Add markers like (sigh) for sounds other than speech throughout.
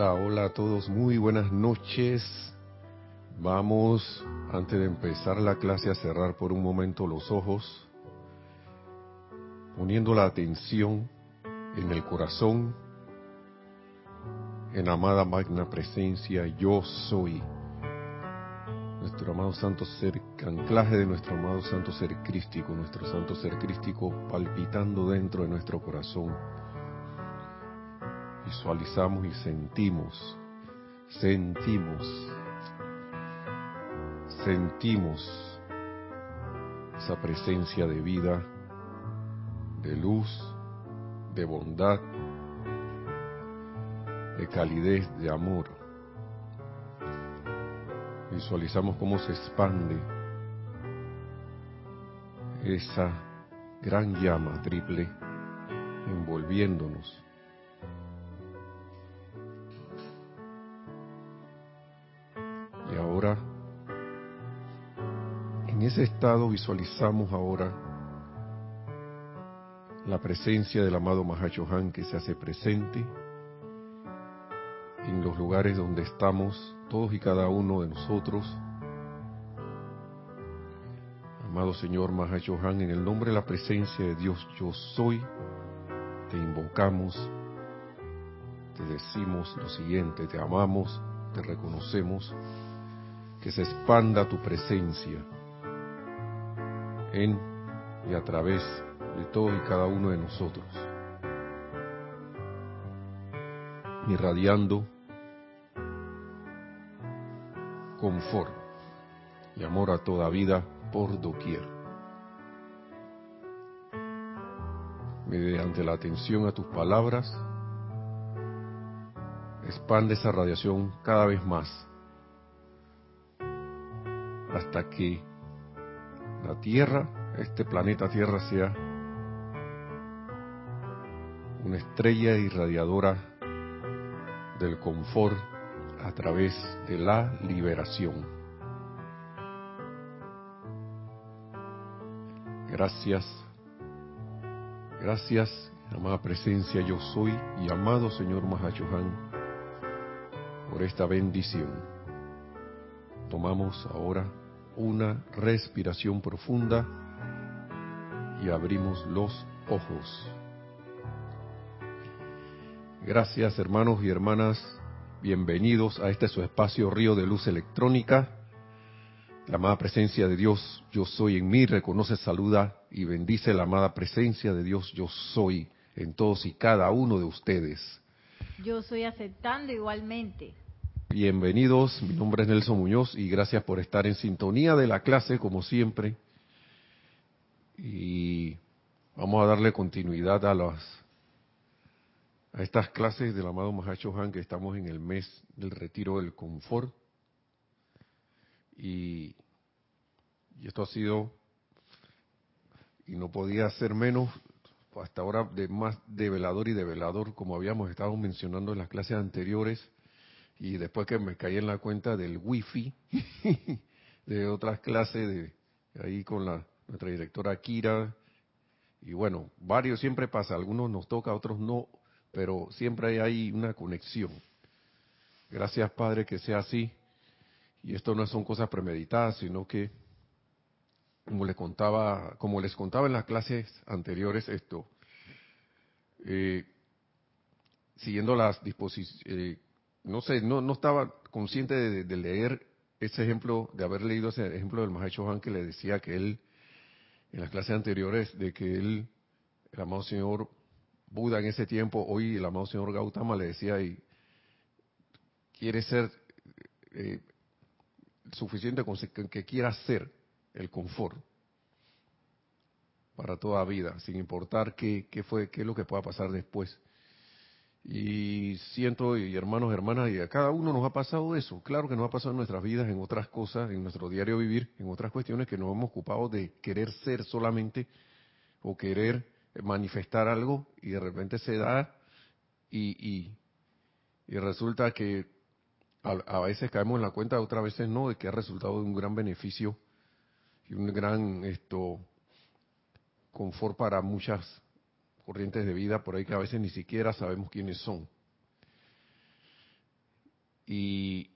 Hola, hola a todos, muy buenas noches. Vamos, antes de empezar la clase, a cerrar por un momento los ojos, poniendo la atención en el corazón, en amada magna presencia, yo soy. Nuestro amado santo ser, anclaje de nuestro amado santo ser crístico, nuestro santo ser crístico palpitando dentro de nuestro corazón visualizamos y sentimos, sentimos, sentimos esa presencia de vida, de luz, de bondad, de calidez, de amor. Visualizamos cómo se expande esa gran llama triple envolviéndonos ese estado visualizamos ahora la presencia del amado Mahachohan que se hace presente en los lugares donde estamos, todos y cada uno de nosotros. Amado Señor Mahachohan, en el nombre de la presencia de Dios, yo soy, te invocamos, te decimos lo siguiente, te amamos, te reconocemos que se expanda tu presencia en y a través de todo y cada uno de nosotros, irradiando confort y amor a toda vida por doquier. Mediante la atención a tus palabras, expande esa radiación cada vez más hasta que la Tierra, este planeta Tierra, sea una estrella irradiadora del confort a través de la liberación. Gracias, gracias, amada presencia yo soy y amado Señor Mahachohan, por esta bendición. Tomamos ahora una respiración profunda y abrimos los ojos. Gracias hermanos y hermanas, bienvenidos a este su espacio Río de Luz Electrónica. La amada presencia de Dios, yo soy en mí, reconoce, saluda y bendice la amada presencia de Dios, yo soy en todos y cada uno de ustedes. Yo soy aceptando igualmente. Bienvenidos, mi nombre es Nelson Muñoz y gracias por estar en sintonía de la clase como siempre. Y vamos a darle continuidad a las a estas clases del amado Mahacho Han que estamos en el mes del retiro del confort. Y, y esto ha sido y no podía ser menos hasta ahora de más develador y develador como habíamos estado mencionando en las clases anteriores y después que me caí en la cuenta del wifi (laughs) de otras clases de ahí con la nuestra directora Kira y bueno varios siempre pasa algunos nos toca otros no pero siempre hay una conexión. Gracias padre que sea así y esto no son cosas premeditadas sino que como les contaba como les contaba en las clases anteriores esto eh, siguiendo las disposiciones eh, no sé, no, no estaba consciente de, leer ese ejemplo, de haber leído ese ejemplo del Mahacho Han que le decía que él, en las clases anteriores, de que él, el amado señor Buda en ese tiempo, hoy el amado señor Gautama le decía, y quiere ser eh, suficiente con que quiera ser el confort para toda vida, sin importar qué, qué fue, qué es lo que pueda pasar después. Y siento, y hermanos, hermanas, y a cada uno nos ha pasado eso. Claro que nos ha pasado en nuestras vidas, en otras cosas, en nuestro diario vivir, en otras cuestiones que nos hemos ocupado de querer ser solamente o querer manifestar algo y de repente se da y, y, resulta que a, veces caemos en la cuenta, otras veces no, de que ha resultado de un gran beneficio y un gran esto confort para muchas corrientes de vida por ahí que a veces ni siquiera sabemos quiénes son. Y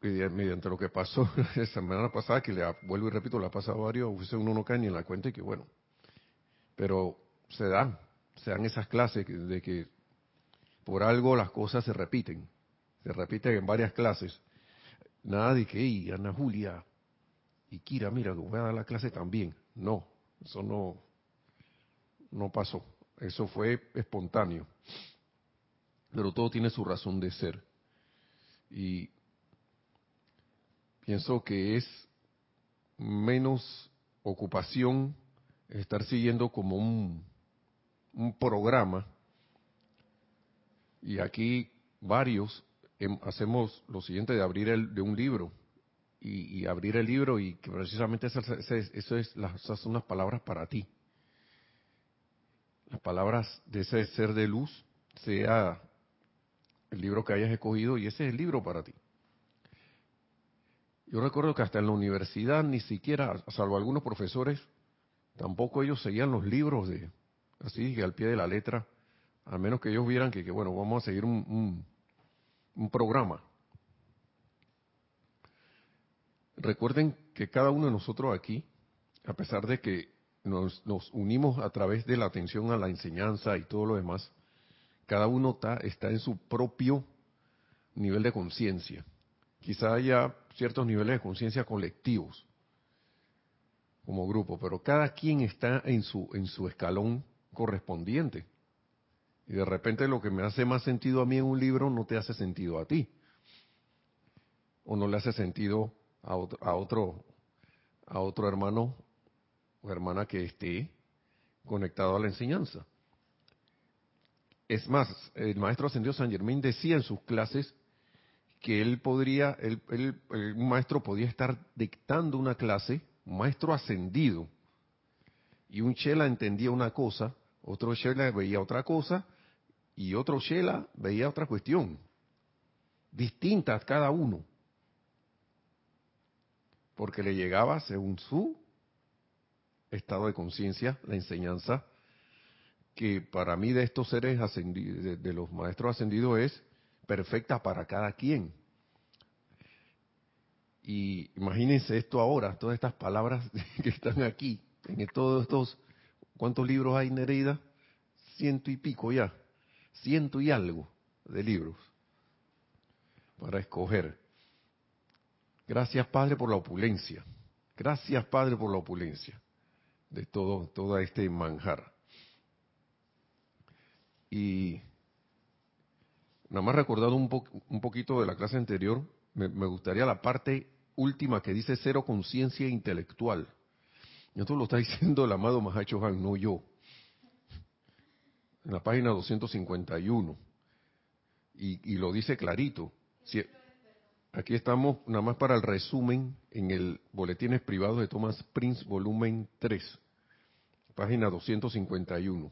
mediante lo que pasó (laughs) la semana pasada, que le vuelvo y repito, le ha pasado a varios, uno no cae ni en la cuenta y que bueno, pero se dan, se dan esas clases de que por algo las cosas se repiten, se repiten en varias clases. Nada de que, Ana Julia y Kira, mira, voy a dar la clase también. No, eso no, no pasó. Eso fue espontáneo. Pero todo tiene su razón de ser. Y pienso que es menos ocupación estar siguiendo como un, un programa. Y aquí varios hacemos lo siguiente de abrir el, de un libro y, abrir el libro y que precisamente eso, es las, esas son las palabras para ti. Las palabras de ese ser de luz, sea el libro que hayas escogido y ese es el libro para ti. Yo recuerdo que hasta en la universidad ni siquiera, salvo algunos profesores, tampoco ellos seguían los libros de así que al pie de la letra, a menos que ellos vieran que, bueno, vamos a seguir un, un programa. Recuerden que cada uno de nosotros aquí, a pesar de que nos, unimos a través de la atención a la enseñanza y todo lo demás, cada uno está, está en su propio nivel de conciencia. Quizá haya ciertos niveles de conciencia colectivos como grupo, pero cada quien está en su, en su escalón correspondiente. Y de repente lo que me hace más sentido a mí en un libro no te hace sentido a ti. O no le hace sentido a otro, a otro, a otro hermano hermana que esté conectado a la enseñanza. Es más, el maestro ascendido San Germán decía en sus clases que él podría, un maestro podía estar dictando una clase, maestro ascendido, y un chela entendía una cosa, otro chela veía otra cosa, y otro chela veía otra cuestión, distintas cada uno porque le llegaba según su estado de conciencia la enseñanza que para mí de estos seres de, los maestros ascendidos es perfecta para cada quien. Y imagínense esto ahora, todas estas palabras (laughs) que están aquí, en todos estos, ¿cuántos libros hay, Nereida? Ciento y pico ya, ciento y algo de libros para escoger. Gracias, Padre, por la opulencia. Gracias, Padre, por la opulencia de todo, todo este manjar. Y nada más recordado un, un poquito de la clase anterior, me, gustaría la parte última que dice cero conciencia intelectual. Y esto lo está (laughs) diciendo el amado Mahacho Han, no yo. En la página 251. Y, y lo dice clarito. Aquí estamos nada más para el resumen en el Boletines Privados de Thomas Prince, volumen 3, página 251.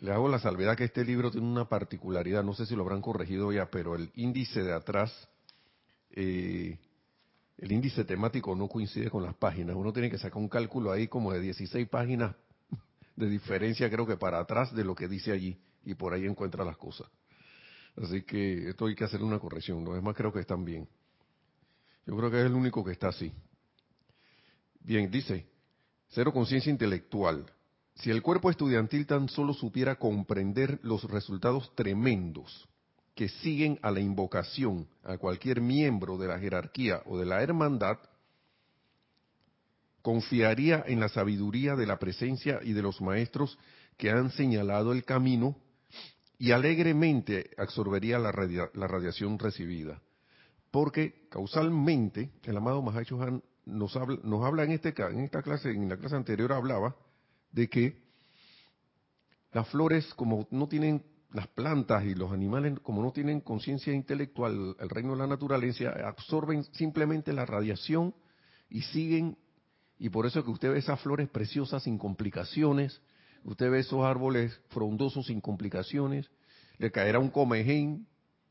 Le hago la salvedad que este libro tiene una particularidad, no sé si lo habrán corregido ya, pero el índice de atrás, eh, el índice temático no coincide con las páginas. Uno tiene que sacar un cálculo ahí como de 16 páginas de diferencia, creo que para atrás de lo que dice allí, y por ahí encuentra las cosas. Así que esto hay que hacer una corrección. Los demás creo que están bien. Yo creo que es el único que está así. Bien, dice, cero conciencia intelectual. Si el cuerpo estudiantil tan solo supiera comprender los resultados tremendos que siguen a la invocación a cualquier miembro de la jerarquía o de la hermandad, confiaría en la sabiduría de la presencia y de los maestros que han señalado el camino y alegremente absorbería la, radiación recibida. Porque causalmente, el amado Mahacho Han nos habla, nos habla en, este, en esta clase, en la clase anterior hablaba de que las flores, como no tienen, las plantas y los animales, como no tienen conciencia intelectual, el reino de la naturaleza, absorben simplemente la radiación y siguen, y por eso es que usted ve esas flores preciosas sin complicaciones, Usted ve esos árboles frondosos sin complicaciones, le caerá un comején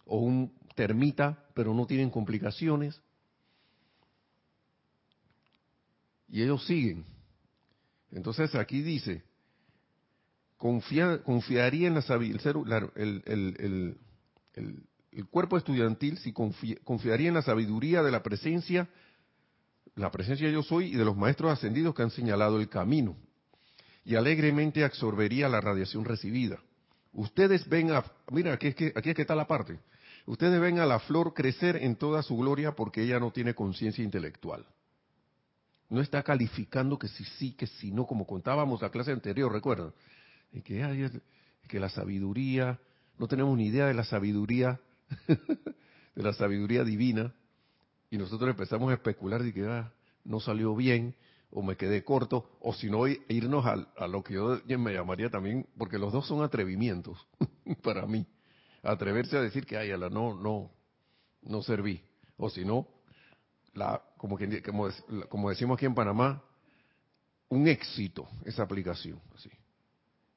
o un termita, pero no tienen complicaciones. Y ellos siguen. Entonces aquí dice, confiaría en la sabiduría, el cuerpo estudiantil si confiaría en la sabiduría de la presencia, la presencia yo soy y de los maestros ascendidos que han señalado el camino, y alegremente absorbería la radiación recibida. Ustedes ven a, mira, aquí es que, aquí es que está la parte. Ustedes ven a la flor crecer en toda su gloria porque ella no tiene conciencia intelectual. No está calificando que si sí, que si no, como contábamos la clase anterior, recuerdan. que, que la sabiduría, no tenemos ni idea de la sabiduría, (laughs) de la sabiduría divina, y nosotros empezamos a especular de que ah, no salió bien, o me quedé corto, o si no, irnos a, lo que yo me llamaría también, porque los dos son atrevimientos (laughs) para mí. Atreverse a decir que, ay, la no, no, no serví. O si no, la, como, como, como decimos aquí en Panamá, un éxito esa aplicación. Así.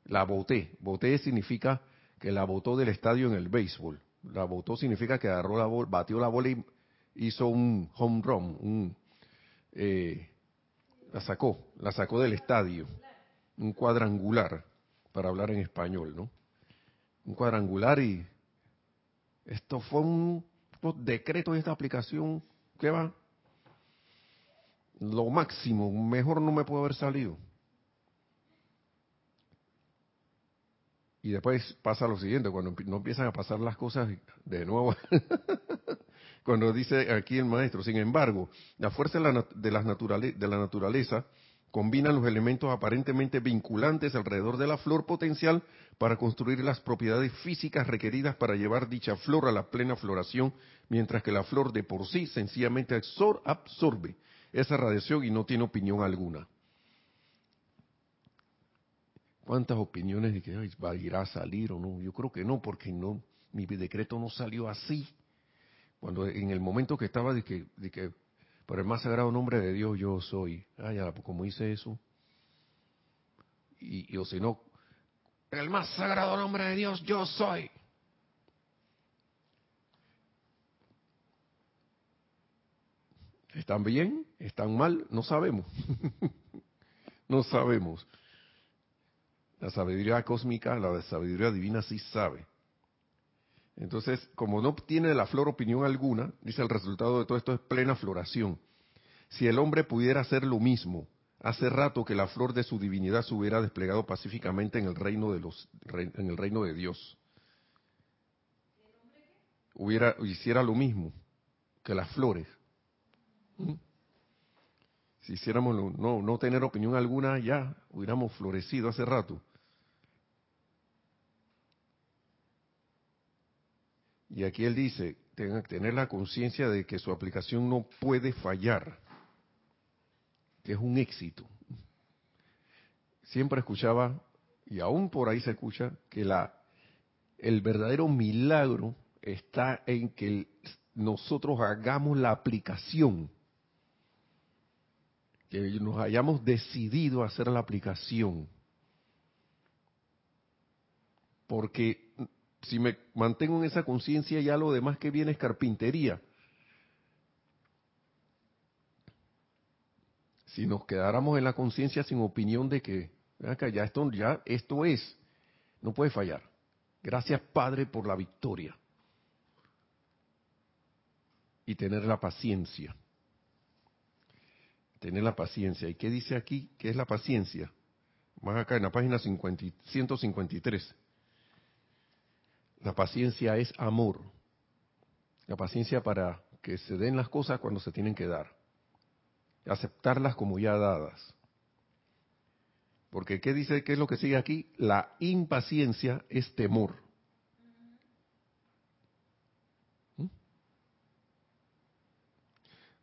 La boté. Boté significa que la botó del estadio en el béisbol. La botó significa que agarró la bola, batió la bola y hizo un home run, un, eh, la sacó, la sacó del estadio, un cuadrangular, para hablar en español, ¿no? Un cuadrangular y esto fue un decreto de esta aplicación que va lo máximo, mejor no me puede haber salido. Y después pasa lo siguiente, cuando no empiezan a pasar las cosas de nuevo, (laughs) cuando dice aquí el maestro, sin embargo, la fuerza de la, de la naturaleza combina los elementos aparentemente vinculantes alrededor de la flor potencial para construir las propiedades físicas requeridas para llevar dicha flor a la plena floración, mientras que la flor de por sí sencillamente absorbe esa radiación y no tiene opinión alguna. ¿Cuántas opiniones de que va a ir a salir o no? Yo creo que no, porque no, mi decreto no salió así. Cuando en el momento que estaba de que, de que por el más sagrado nombre de Dios yo soy, ay, como hice eso, y, o si no, el más sagrado nombre de Dios yo soy. ¿Están bien? ¿Están mal? No sabemos. (laughs) no sabemos. La sabiduría cósmica, la sabiduría divina sí sabe. Entonces, como no tiene la flor opinión alguna, dice el resultado de todo esto es plena floración. Si el hombre pudiera hacer lo mismo, hace rato que la flor de su divinidad se hubiera desplegado pacíficamente en el reino de en el reino de Dios. Hubiera hiciera lo mismo que las flores. ¿Mm? Si hiciéramos no no tener opinión alguna ya hubiéramos florecido hace rato. Y aquí él dice, tener la conciencia de que su aplicación no puede fallar, que es un éxito. Siempre escuchaba, y aún por ahí se escucha, que la, el verdadero milagro está en que nosotros hagamos la aplicación, que nos hayamos decidido a hacer la aplicación. Porque si me mantengo en esa conciencia, ya lo demás que viene es carpintería. Si nos quedáramos en la conciencia sin opinión de que, ya esto, ya esto es, no puede fallar. Gracias Padre por la victoria. Y tener la paciencia. Tener la paciencia. ¿Y qué dice aquí? ¿Qué es la paciencia? Más acá en la página 50, 153. La paciencia es amor. La paciencia para que se den las cosas cuando se tienen que dar. Aceptarlas como ya dadas. Porque ¿qué dice? ¿Qué es lo que sigue aquí? La impaciencia es temor. ¿Mm?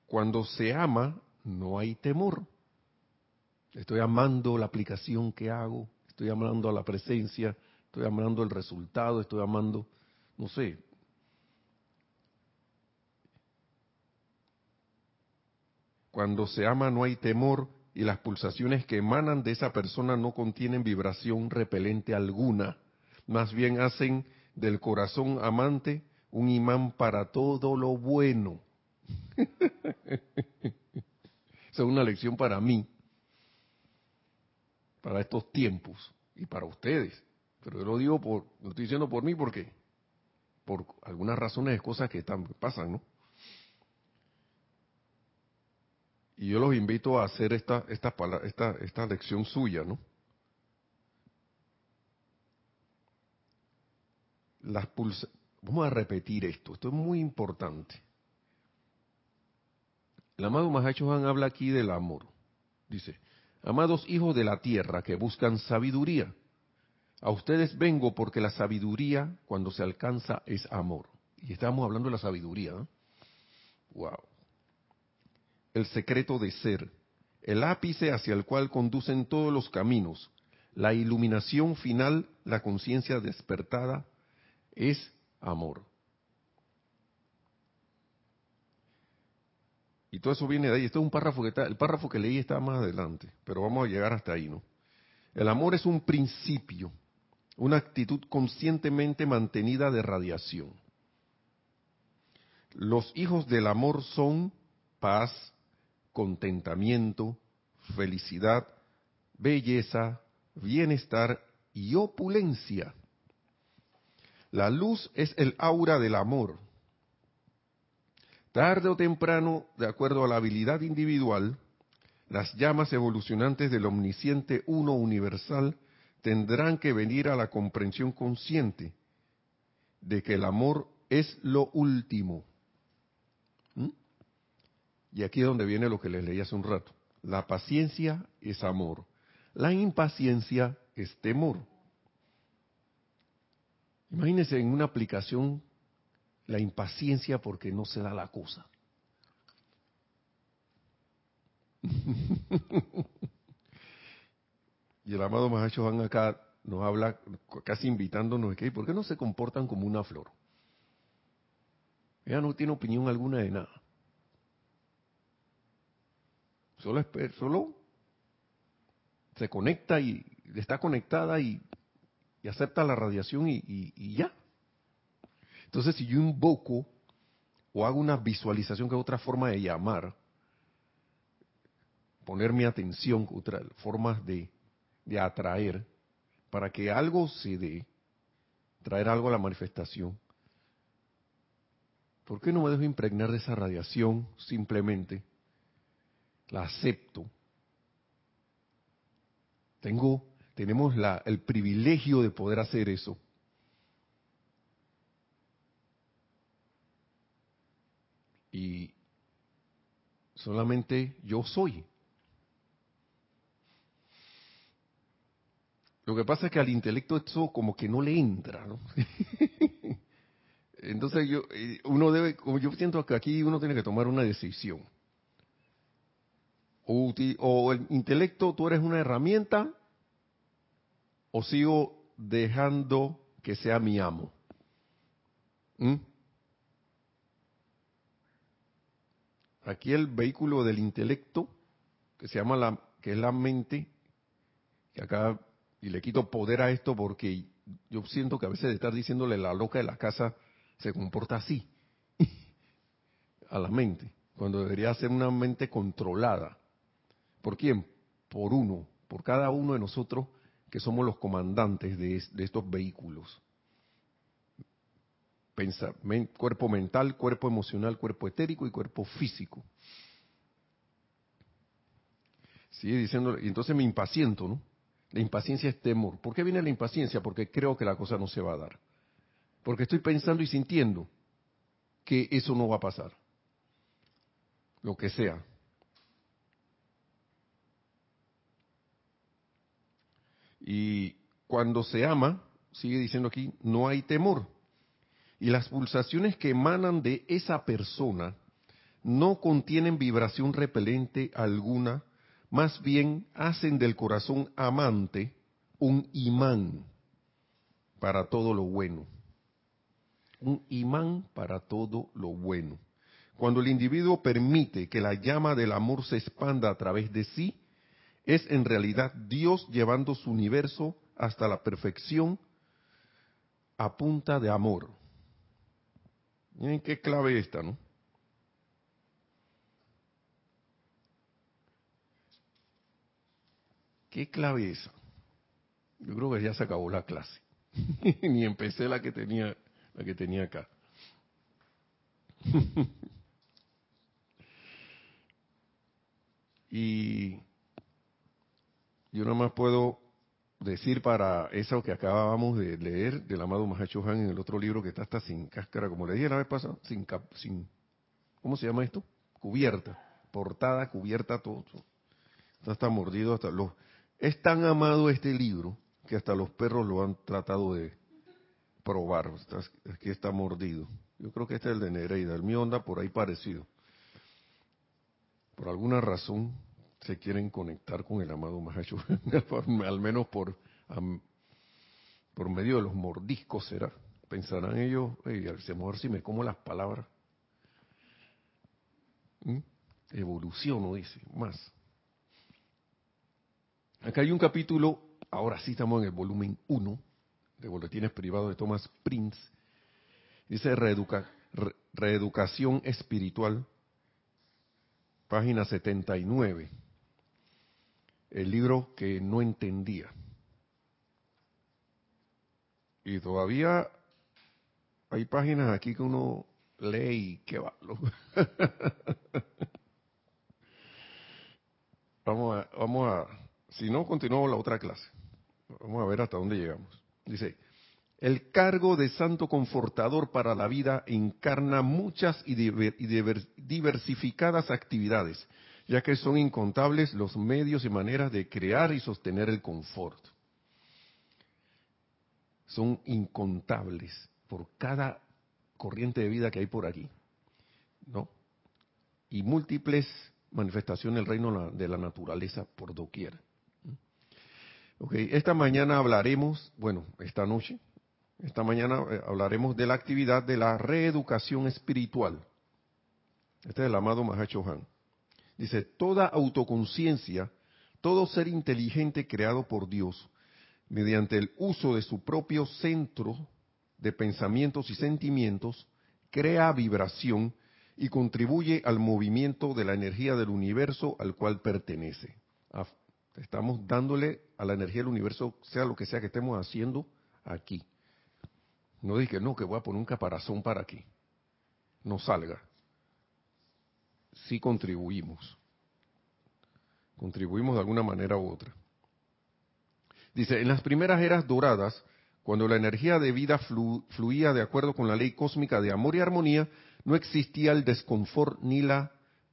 Cuando se ama, no hay temor. Estoy amando la aplicación que hago, estoy amando a la presencia, estoy amando el resultado, estoy amando, no sé. Cuando se ama no hay temor y las pulsaciones que emanan de esa persona no contienen vibración repelente alguna, más bien hacen del corazón amante un imán para todo lo bueno. (laughs) Es una lección para mí, para estos tiempos y para ustedes. Pero yo lo digo por, lo estoy diciendo por mí porque por algunas razones de cosas que están, pasan, ¿no? Y yo los invito a hacer esta, esta, esta, esta lección suya, ¿no? Las pulsa Vamos a repetir esto, esto es muy importante. El amado Mahacho Han habla aquí del amor. Dice, amados hijos de la tierra que buscan sabiduría, a ustedes vengo porque la sabiduría cuando se alcanza es amor. Y estamos hablando de la sabiduría. Wow. El secreto de ser, el ápice hacia el cual conducen todos los caminos, la iluminación final, la conciencia despertada, es amor. Y todo eso viene de ahí. Este es un párrafo que el párrafo que leí está más adelante, pero vamos a llegar hasta ahí, ¿no? El amor es un principio, una actitud conscientemente mantenida de radiación. Los hijos del amor son paz, contentamiento, felicidad, belleza, bienestar y opulencia. La luz es el aura del amor. Tarde o temprano, de acuerdo a la habilidad individual, las llamas evolucionantes del omnisciente uno universal tendrán que venir a la comprensión consciente de que el amor es lo último. ¿Mm? Y aquí es donde viene lo que les leí hace un rato. La paciencia es amor. La impaciencia es temor. Imagínense en una aplicación la impaciencia porque no se da la cosa. (laughs) y el amado Mahacho Van acá nos habla casi invitándonos que ¿por qué no se comportan como una flor? Ella no tiene opinión alguna de nada. Solo, solo se conecta y está conectada y y acepta la radiación y, ya. Entonces, si yo invoco o hago una visualización, que es otra forma de llamar, poner mi atención, otra formas de, de atraer, para que algo se dé, traer algo a la manifestación. ¿Por qué no me dejo impregnar de esa radiación simplemente? La acepto. Tengo tenemos la, el privilegio de poder hacer eso. Y solamente yo soy. Lo que pasa es que al intelecto esto como que no le entra, ¿no? (laughs) Entonces yo, eh, uno debe, como yo siento que aquí uno tiene que tomar una decisión. O, o el intelecto, tú eres una herramienta o sigo dejando que sea mi amo? ¿Mm? Aquí el vehículo del intelecto, que se llama la, que es la mente, que acá, y le quito poder a esto porque yo siento que a veces de estar diciéndole la loca de la casa se comporta así, (laughs) a la mente, cuando debería ser una mente controlada. ¿Por quién? Por uno, por cada uno de nosotros que somos los comandantes de, estos vehículos. Cuerpo mental, cuerpo emocional, cuerpo etérico y cuerpo físico. Sigue diciendo, y entonces me impaciento, ¿no? La impaciencia es temor. ¿Por qué viene la impaciencia? Porque creo que la cosa no se va a dar. Porque estoy pensando y sintiendo que eso no va a pasar. Lo que sea. Y cuando se ama, sigue diciendo aquí, no hay temor. Y las pulsaciones que emanan de esa persona no contienen vibración repelente alguna, más bien hacen del corazón amante un imán para todo lo bueno. Un imán para todo lo bueno. Cuando el individuo permite que la llama del amor se expanda a través de sí, es en realidad Dios llevando su universo hasta la perfección a punta de amor. Miren qué clave esta, ¿no? ¿Qué clave esa? Yo creo que ya se acabó la clase. (laughs) Ni empecé la que tenía, la que tenía acá. (laughs) y yo nada más puedo decir para eso que acabábamos de leer del amado Mahacho Han en el otro libro que está hasta sin cáscara, como le dije la vez pasada, sin, sin ¿cómo se llama esto? Cubierta, portada, cubierta, todo. Está, está mordido hasta los... Es tan amado este libro que hasta los perros lo han tratado de probar. Aquí está mordido. Yo creo que este es el de Nereida. El mío anda por ahí parecido. Por alguna razón se quieren conectar con el amado Mahacho, (laughs) al menos por, por medio de los mordiscos será. Pensarán ellos, hey, a mejor si me como las palabras. ¿Mm? Evoluciono, dice, más. Acá hay un capítulo, ahora sí estamos en el volumen 1 de Boletines Privados de Thomas Prince. Dice Reeducación Espiritual, página 79 el libro que no entendía. Y todavía hay páginas aquí que uno lee y que va. (laughs) vamos a, vamos a, si no, continuamos la otra clase. Vamos a ver hasta dónde llegamos. Dice, el cargo de santo confortador para la vida encarna muchas y diversificadas actividades ya que son incontables los medios y maneras de crear y sostener el confort. Son incontables por cada corriente de vida que hay por aquí, ¿no? Y múltiples manifestaciones del reino de la naturaleza por doquier. Okay, esta mañana hablaremos, bueno, esta noche, esta mañana eh, hablaremos de la actividad de la reeducación espiritual. Este es el amado Mahacho Han. Dice, toda autoconciencia, todo ser inteligente creado por Dios, mediante el uso de su propio centro de pensamientos y sentimientos, crea vibración y contribuye al movimiento de la energía del universo al cual pertenece. Estamos dándole a la energía del universo, sea lo que sea que estemos haciendo aquí. No dije, no, que voy a poner un caparazón para aquí. No salga sí contribuimos. Contribuimos de alguna manera u otra. Dice, en las primeras eras doradas, cuando la energía de vida fluía de acuerdo con la ley cósmica de amor y armonía, no existía el desconfort ni la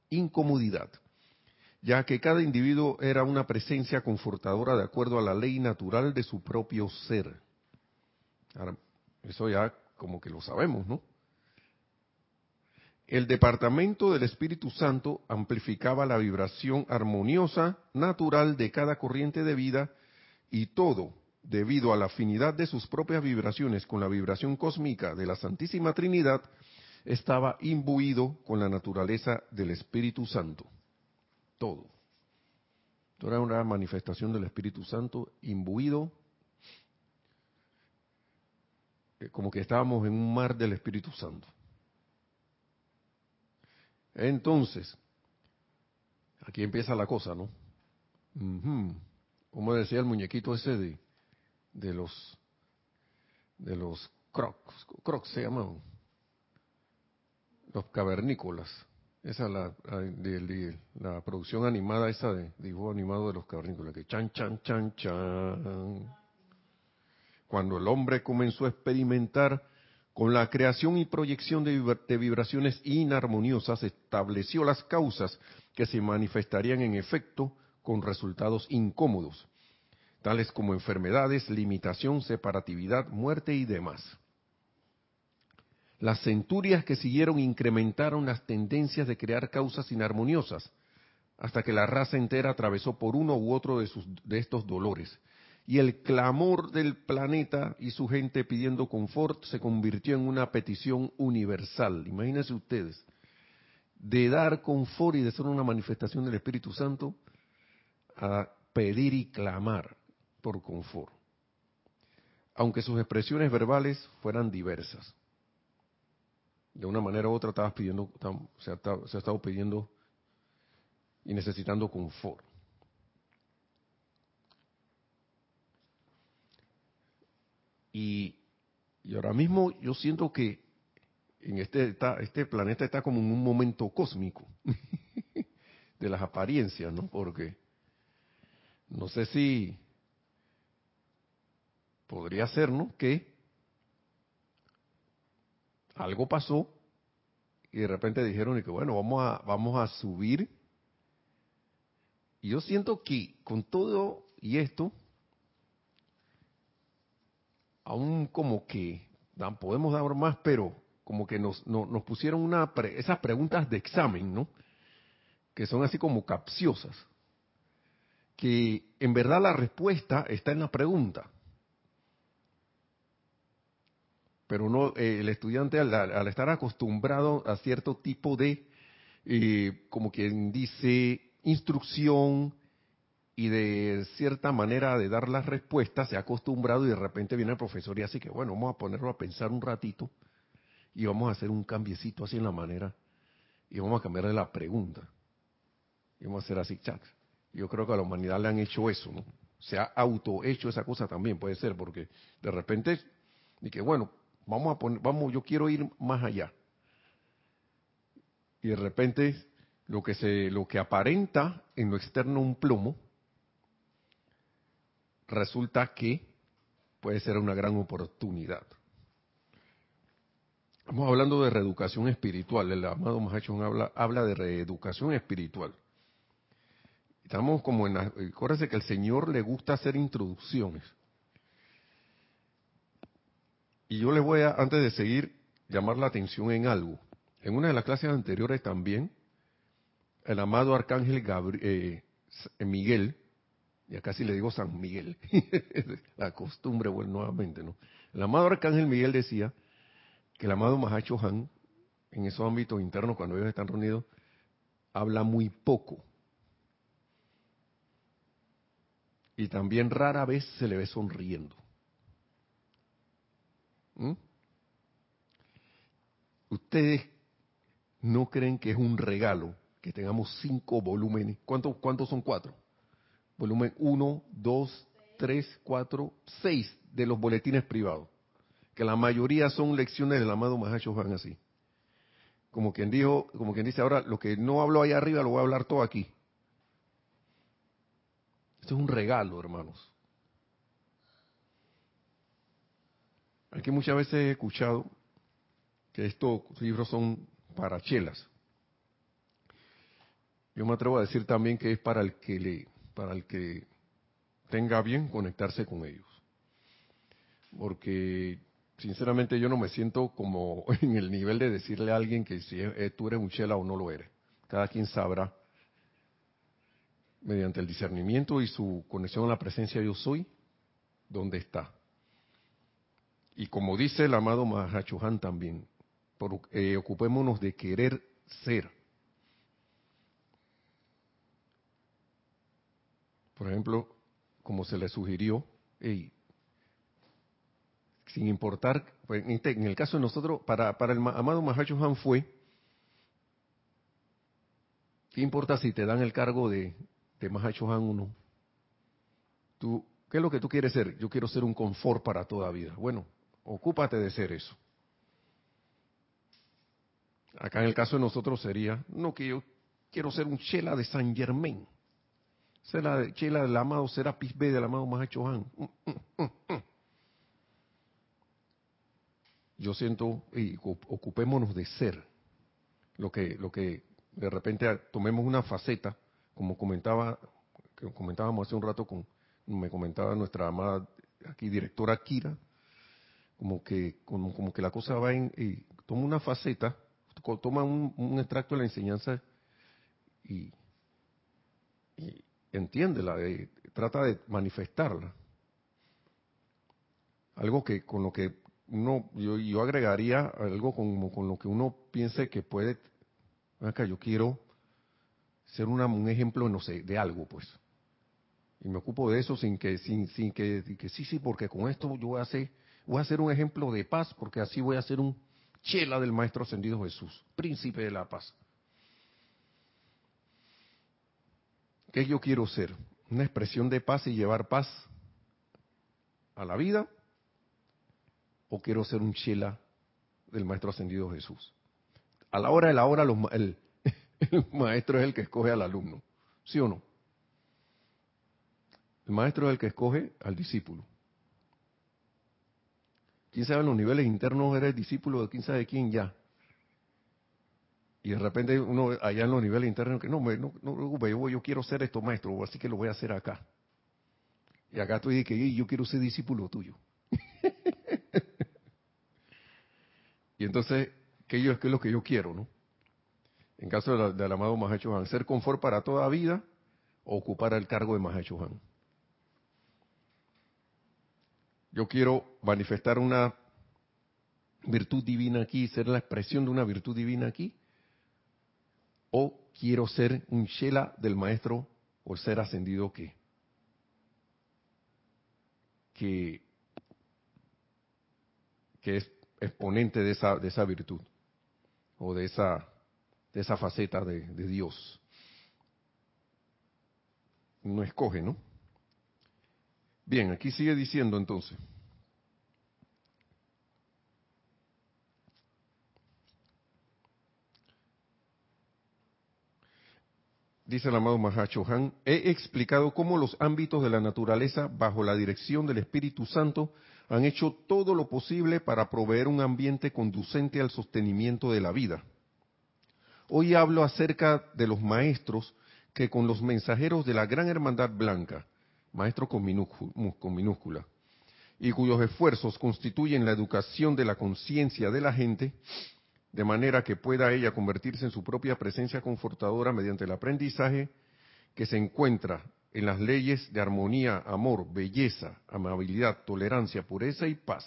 incomodidad, ya que cada individuo era una presencia confortadora de acuerdo a la ley natural de su propio ser. Ahora, eso ya como que lo sabemos, ¿no? El departamento del Espíritu Santo amplificaba la vibración armoniosa, natural de cada corriente de vida y todo, debido a la afinidad de sus propias vibraciones con la vibración cósmica de la Santísima Trinidad, estaba imbuido con la naturaleza del Espíritu Santo. Todo. Esto era una manifestación del Espíritu Santo imbuido, eh, como que estábamos en un mar del Espíritu Santo. Entonces, aquí empieza la cosa, ¿no? Como decía el muñequito ese de, los de los crocs, crocs se llaman, los cavernícolas. Esa es la, de, la producción animada, esa de dibujo animado de los cavernícolas, que chan, chan, chan, chan. Cuando el hombre comenzó a experimentar con la creación y proyección de vibraciones inarmoniosas estableció las causas que se manifestarían en efecto con resultados incómodos, tales como enfermedades, limitación, separatividad, muerte y demás. Las centurias que siguieron incrementaron las tendencias de crear causas inarmoniosas, hasta que la raza entera atravesó por uno u otro de, de estos dolores, y el clamor del planeta y su gente pidiendo confort se convirtió en una petición universal. Imagínense ustedes, de dar confort y de ser una manifestación del Espíritu Santo a pedir y clamar por confort, aunque sus expresiones verbales fueran diversas. De una manera u otra estabas pidiendo, se ha estado pidiendo y necesitando confort. Y ahora mismo yo siento que en este, este planeta está como en un momento cósmico (laughs) de las apariencias, ¿no? Porque no sé si podría ser, ¿no? Que algo pasó y de repente dijeron que bueno, vamos a, vamos a subir. Y yo siento que con todo y esto, aún como que podemos dar más, pero como que nos, nos pusieron una esas preguntas de examen, ¿no? Que son así como capciosas. Que en verdad la respuesta está en la pregunta. Pero no, eh, el estudiante al, estar acostumbrado a cierto tipo de, eh, como quien dice, instrucción, y de cierta manera de dar las respuestas se ha acostumbrado y de repente viene el profesor y así que bueno, vamos a ponerlo a pensar un ratito y vamos a hacer un cambiecito así en la manera y vamos a cambiarle la pregunta. Y vamos a hacer así, chat. Yo creo que a la humanidad le han hecho eso, ¿no? Se ha autohecho esa cosa también, puede ser, porque de repente, y que bueno, vamos a poner, vamos, yo quiero ir más allá. Y de repente, lo que se, lo que aparenta en lo externo un plomo, resulta que puede ser una gran oportunidad. Estamos hablando de reeducación espiritual. El amado Mahachon habla, habla de reeducación espiritual. Estamos como en la, acuérdense que el Señor le gusta hacer introducciones. Y yo les voy a, antes de seguir, llamar la atención en algo. En una de las clases anteriores también, el amado Arcángel Gabriel, eh, Miguel ya casi le digo San Miguel, (laughs) la costumbre, nuevamente, ¿no? El amado Arcángel Miguel decía que el amado Mahacho Han, en esos ámbitos internos, cuando ellos están reunidos, habla muy poco. Y también rara vez se le ve sonriendo. ¿Mm? ¿Ustedes no creen que es un regalo que tengamos cinco volúmenes? ¿Cuántos, cuántos son cuatro? Volumen 1, 2, 3, 4, 6 de los boletines privados, que la mayoría son lecciones del amado Mahacho van así. Como quien dijo, como quien dice ahora, lo que no hablo ahí arriba lo voy a hablar todo aquí. Esto es un regalo, hermanos. Aquí muchas veces he escuchado que estos libros son para chelas. Yo me atrevo a decir también que es para el que le para el que tenga bien conectarse con ellos. Porque sinceramente yo no me siento como (laughs) en el nivel de decirle a alguien que si eh, tú eres un chela o no lo eres. Cada quien sabrá mediante el discernimiento y su conexión a la presencia yo soy, dónde está. Y como dice el amado Mahachohan también, eh, ocupémonos de querer ser. Por ejemplo, como se le sugirió, sin importar, pues, este, en el caso de nosotros, para, el amado Mahacho Han fue, ¿qué importa si te dan el cargo de, de Mahacho Han uno? Tú, ¿Qué es lo que tú quieres ser? Yo quiero ser un confort para toda vida. Bueno, ocúpate de ser eso. Acá en el caso de nosotros sería, no que yo quiero ser un chela de San Germain la Chela del amado Serapis B del amado Mahacho Han. Mm, mm, mm, Yo siento, y ocupémonos de ser. Lo que, lo que de repente tomemos una faceta, como comentaba, que comentábamos hace un rato con, me comentaba nuestra amada aquí directora Kira, como que, como, que la cosa va en, y toma una faceta, toma un, extracto de la enseñanza y, entiéndela, eh, trata de manifestarla. Algo que con lo que uno, yo, yo agregaría algo como con lo que uno piense que puede, acá yo quiero ser una, un ejemplo, no sé, de algo, pues. Y me ocupo de eso sin que, sin, sin que, que sí, sí, porque con esto yo voy a hacer, voy a hacer un ejemplo de paz, porque así voy a ser un chela del Maestro Ascendido Jesús, príncipe de la paz. ¿Qué yo quiero ser? ¿Una expresión de paz y llevar paz a la vida? o quiero ser un chela del Maestro Ascendido Jesús. A la hora de la hora, el, (laughs) el maestro es el que escoge al alumno, ¿sí o no? El maestro es el que escoge al discípulo. Quién sabe en los niveles internos eres discípulo de quién sabe quién ya. Y de repente uno allá en los niveles internos que no, me, no, no yo, yo quiero ser esto maestro, así que lo voy a hacer acá. Y acá tú dices que yo quiero ser discípulo tuyo. (laughs) y entonces, ¿qué, yo, ¿qué es lo que yo quiero, no? En caso del amado Mahacho Han, ser confort para toda vida o ocupar el cargo de Mahacho Han. Yo quiero manifestar una virtud divina aquí, ser la expresión de una virtud divina aquí, o quiero ser un Shela del maestro o ser ascendido que, que, es exponente de esa, de esa virtud o de esa, de esa faceta de Dios. No escoge, ¿no? Bien, aquí sigue diciendo entonces. Dice el amado Mahacho Han, he explicado cómo los ámbitos de la naturaleza, bajo la dirección del Espíritu Santo, han hecho todo lo posible para proveer un ambiente conducente al sostenimiento de la vida. Hoy hablo acerca de los maestros que con los mensajeros de la Gran Hermandad Blanca, maestro con, minúscula, y cuyos esfuerzos constituyen la educación de la conciencia de la gente, de manera que pueda ella convertirse en su propia presencia confortadora mediante el aprendizaje que se encuentra en las leyes de armonía, amor, belleza, amabilidad, tolerancia, pureza y paz.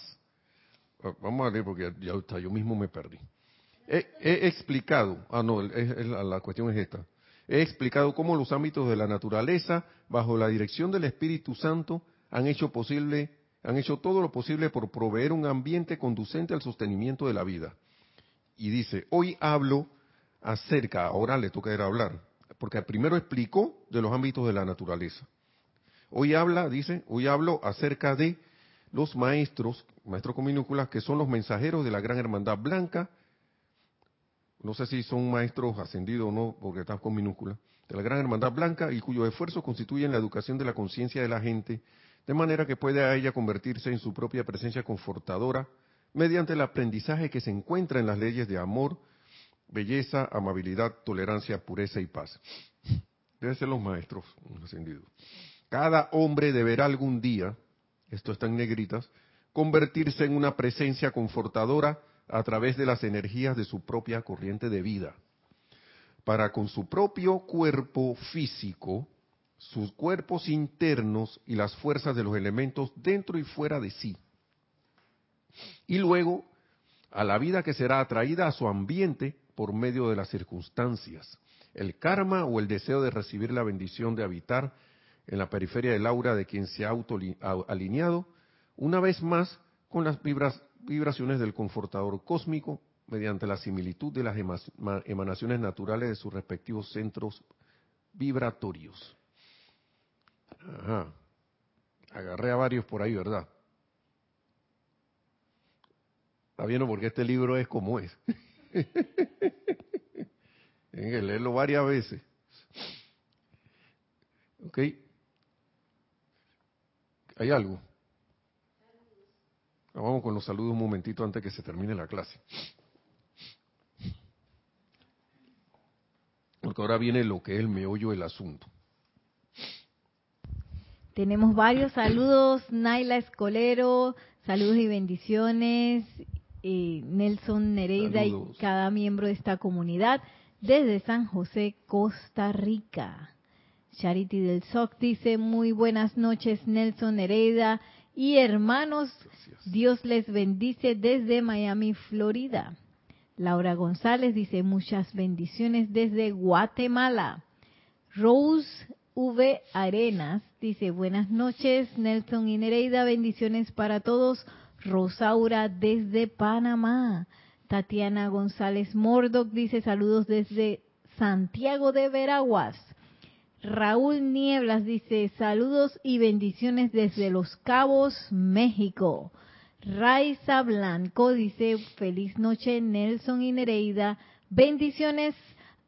Ah, vamos a leer porque ya, está, yo mismo me perdí. He, explicado, ah no, la cuestión es esta. He explicado cómo los ámbitos de la naturaleza, bajo la dirección del Espíritu Santo, han hecho posible, han hecho todo lo posible por proveer un ambiente conducente al sostenimiento de la vida. Y dice, hoy hablo acerca, ahora le toca ir a hablar, porque primero explicó de los ámbitos de la naturaleza. Hoy habla, dice, hoy hablo acerca de los maestros, maestros con minúsculas, que son los mensajeros de la gran hermandad blanca, no sé si son maestros ascendidos o no, porque están con minúscula, de la Gran Hermandad Blanca y cuyos esfuerzos constituyen la educación de la conciencia de la gente, de manera que pueda ella convertirse en su propia presencia confortadora mediante el aprendizaje que se encuentra en las leyes de amor, belleza, amabilidad, tolerancia, pureza y paz. Deben ser los maestros ascendidos. Cada hombre deberá algún día, esto está en negritas, convertirse en una presencia confortadora a través de las energías de su propia corriente de vida, para con su propio cuerpo físico, sus cuerpos internos y las fuerzas de los elementos dentro y fuera de sí. Y luego a la vida que será atraída a su ambiente por medio de las circunstancias, el karma o el deseo de recibir la bendición de habitar en la periferia del aura de quien se ha alineado, una vez más con las vibraciones del confortador cósmico mediante la similitud de las emanaciones naturales de sus respectivos centros vibratorios. Ajá. Agarré a varios por ahí, ¿verdad? Está viendo porque este libro es como es. (laughs) Hay que leerlo varias veces. ¿Ok? ¿Hay algo? Vamos con los saludos un momentito antes que se termine la clase. Porque ahora viene lo que es el meollo del asunto. Tenemos varios saludos, Naila Escolero, saludos y bendiciones, eh, Nelson Nereida y cada miembro de esta comunidad desde San José, Costa Rica. Charity del SOC dice, muy buenas noches Nelson Nereida y hermanos, Dios les bendice desde Miami, Florida. Laura González dice muchas bendiciones desde Guatemala. Rose V. Arenas dice buenas noches Nelson y Nereida, bendiciones para todos. Rosaura desde Panamá. Tatiana González Mordoc dice saludos desde Santiago de Veraguas. Raúl Nieblas dice saludos y bendiciones desde Los Cabos, México. Raiza Blanco dice, feliz noche Nelson y Nereida, bendiciones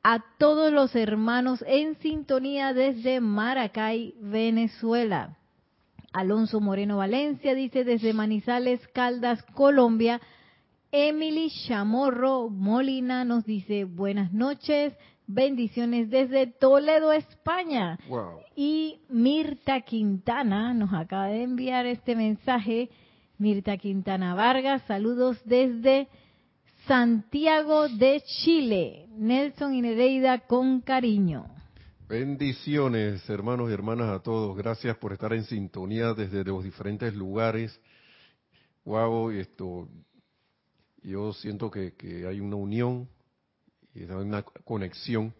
a todos los hermanos en sintonía desde Maracay, Venezuela. Alonso Moreno Valencia dice desde Manizales, Caldas, Colombia. Emily Chamorro Molina nos dice buenas noches, bendiciones desde Toledo, España. Y Mirta Quintana nos acaba de enviar este mensaje. Mirta Quintana Vargas, saludos desde Santiago de Chile. Nelson y Nereida con cariño. Bendiciones, hermanos y hermanas a todos. Gracias por estar en sintonía desde los diferentes lugares. Wow, esto, yo siento que, hay una unión y una conexión.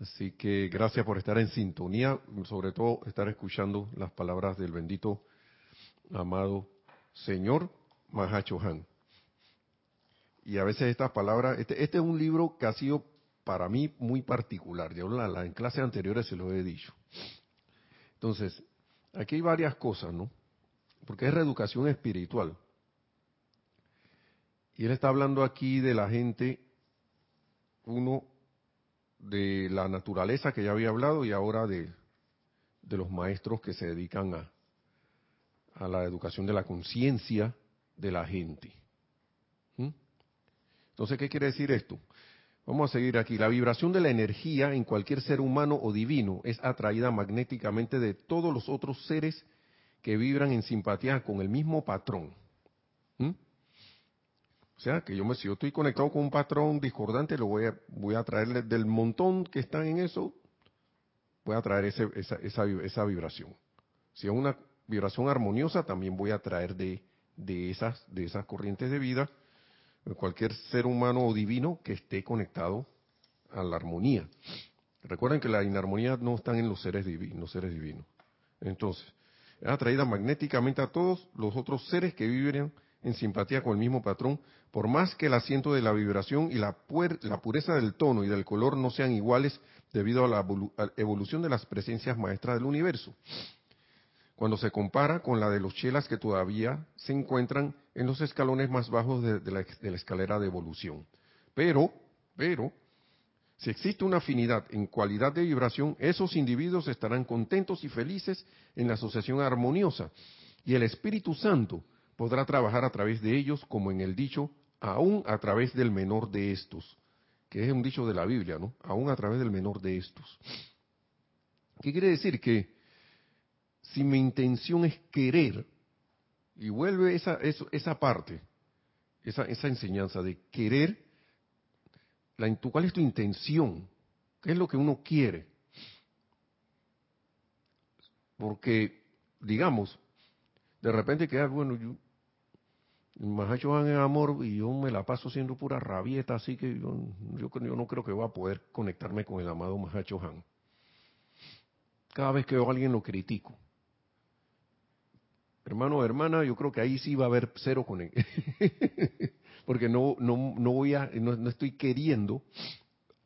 Así que gracias por estar en sintonía, sobre todo estar escuchando las palabras del bendito, amado Señor Mahacho Han. Y a veces estas palabras, este, este es un libro que ha sido para mí muy particular. Yo en clases anteriores se lo he dicho. Entonces, aquí hay varias cosas, ¿no? Porque es reeducación espiritual. Y él está hablando aquí de la gente, uno, de la naturaleza que ya había hablado y ahora de, de los maestros que se dedican a, a la educación de la conciencia de la gente. ¿Mm? Entonces, ¿qué quiere decir esto? Vamos a seguir aquí. La vibración de la energía en cualquier ser humano o divino es atraída magnéticamente de todos los otros seres que vibran en simpatía con el mismo patrón. ¿Mm? O sea, que yo me, si yo estoy conectado con un patrón discordante, lo voy a, voy a traerle del montón que están en eso, voy a traer esa, esa, esa, vibración. Si es una vibración armoniosa, también voy a traer de, de, esas, de esas corrientes de vida cualquier ser humano o divino que esté conectado a la armonía. Recuerden que la inarmonía no está en los seres divinos, los seres divinos. Entonces, es atraída magnéticamente a todos los otros seres que viven en simpatía con el mismo patrón, por más que el asiento de la vibración y la, la pureza del tono y del color no sean iguales debido a la evolución de las presencias maestras del universo cuando se compara con la de los chelas que todavía se encuentran en los escalones más bajos de, la, escalera de evolución. Pero, pero, si existe una afinidad en cualidad de vibración, esos individuos estarán contentos y felices en la asociación armoniosa, y el Espíritu Santo podrá trabajar a través de ellos, como en el dicho, aún a través del menor de estos, que es un dicho de la Biblia, ¿no? Aún a través del menor de estos. ¿Qué quiere decir? Que si mi intención es querer, y vuelve esa, esa parte, esa, esa enseñanza de querer, la, ¿cuál es tu intención? ¿Qué es lo que uno quiere? Porque, digamos, de repente queda, bueno, yo, Mahacho en amor y yo me la paso siendo pura rabieta, así que yo, yo, no creo que voy a poder conectarme con el amado Mahacho Han. Cada vez que veo a alguien lo critico hermano o hermana, yo creo que ahí sí va a haber cero con él. (laughs) Porque no, no, no voy a, no, estoy queriendo,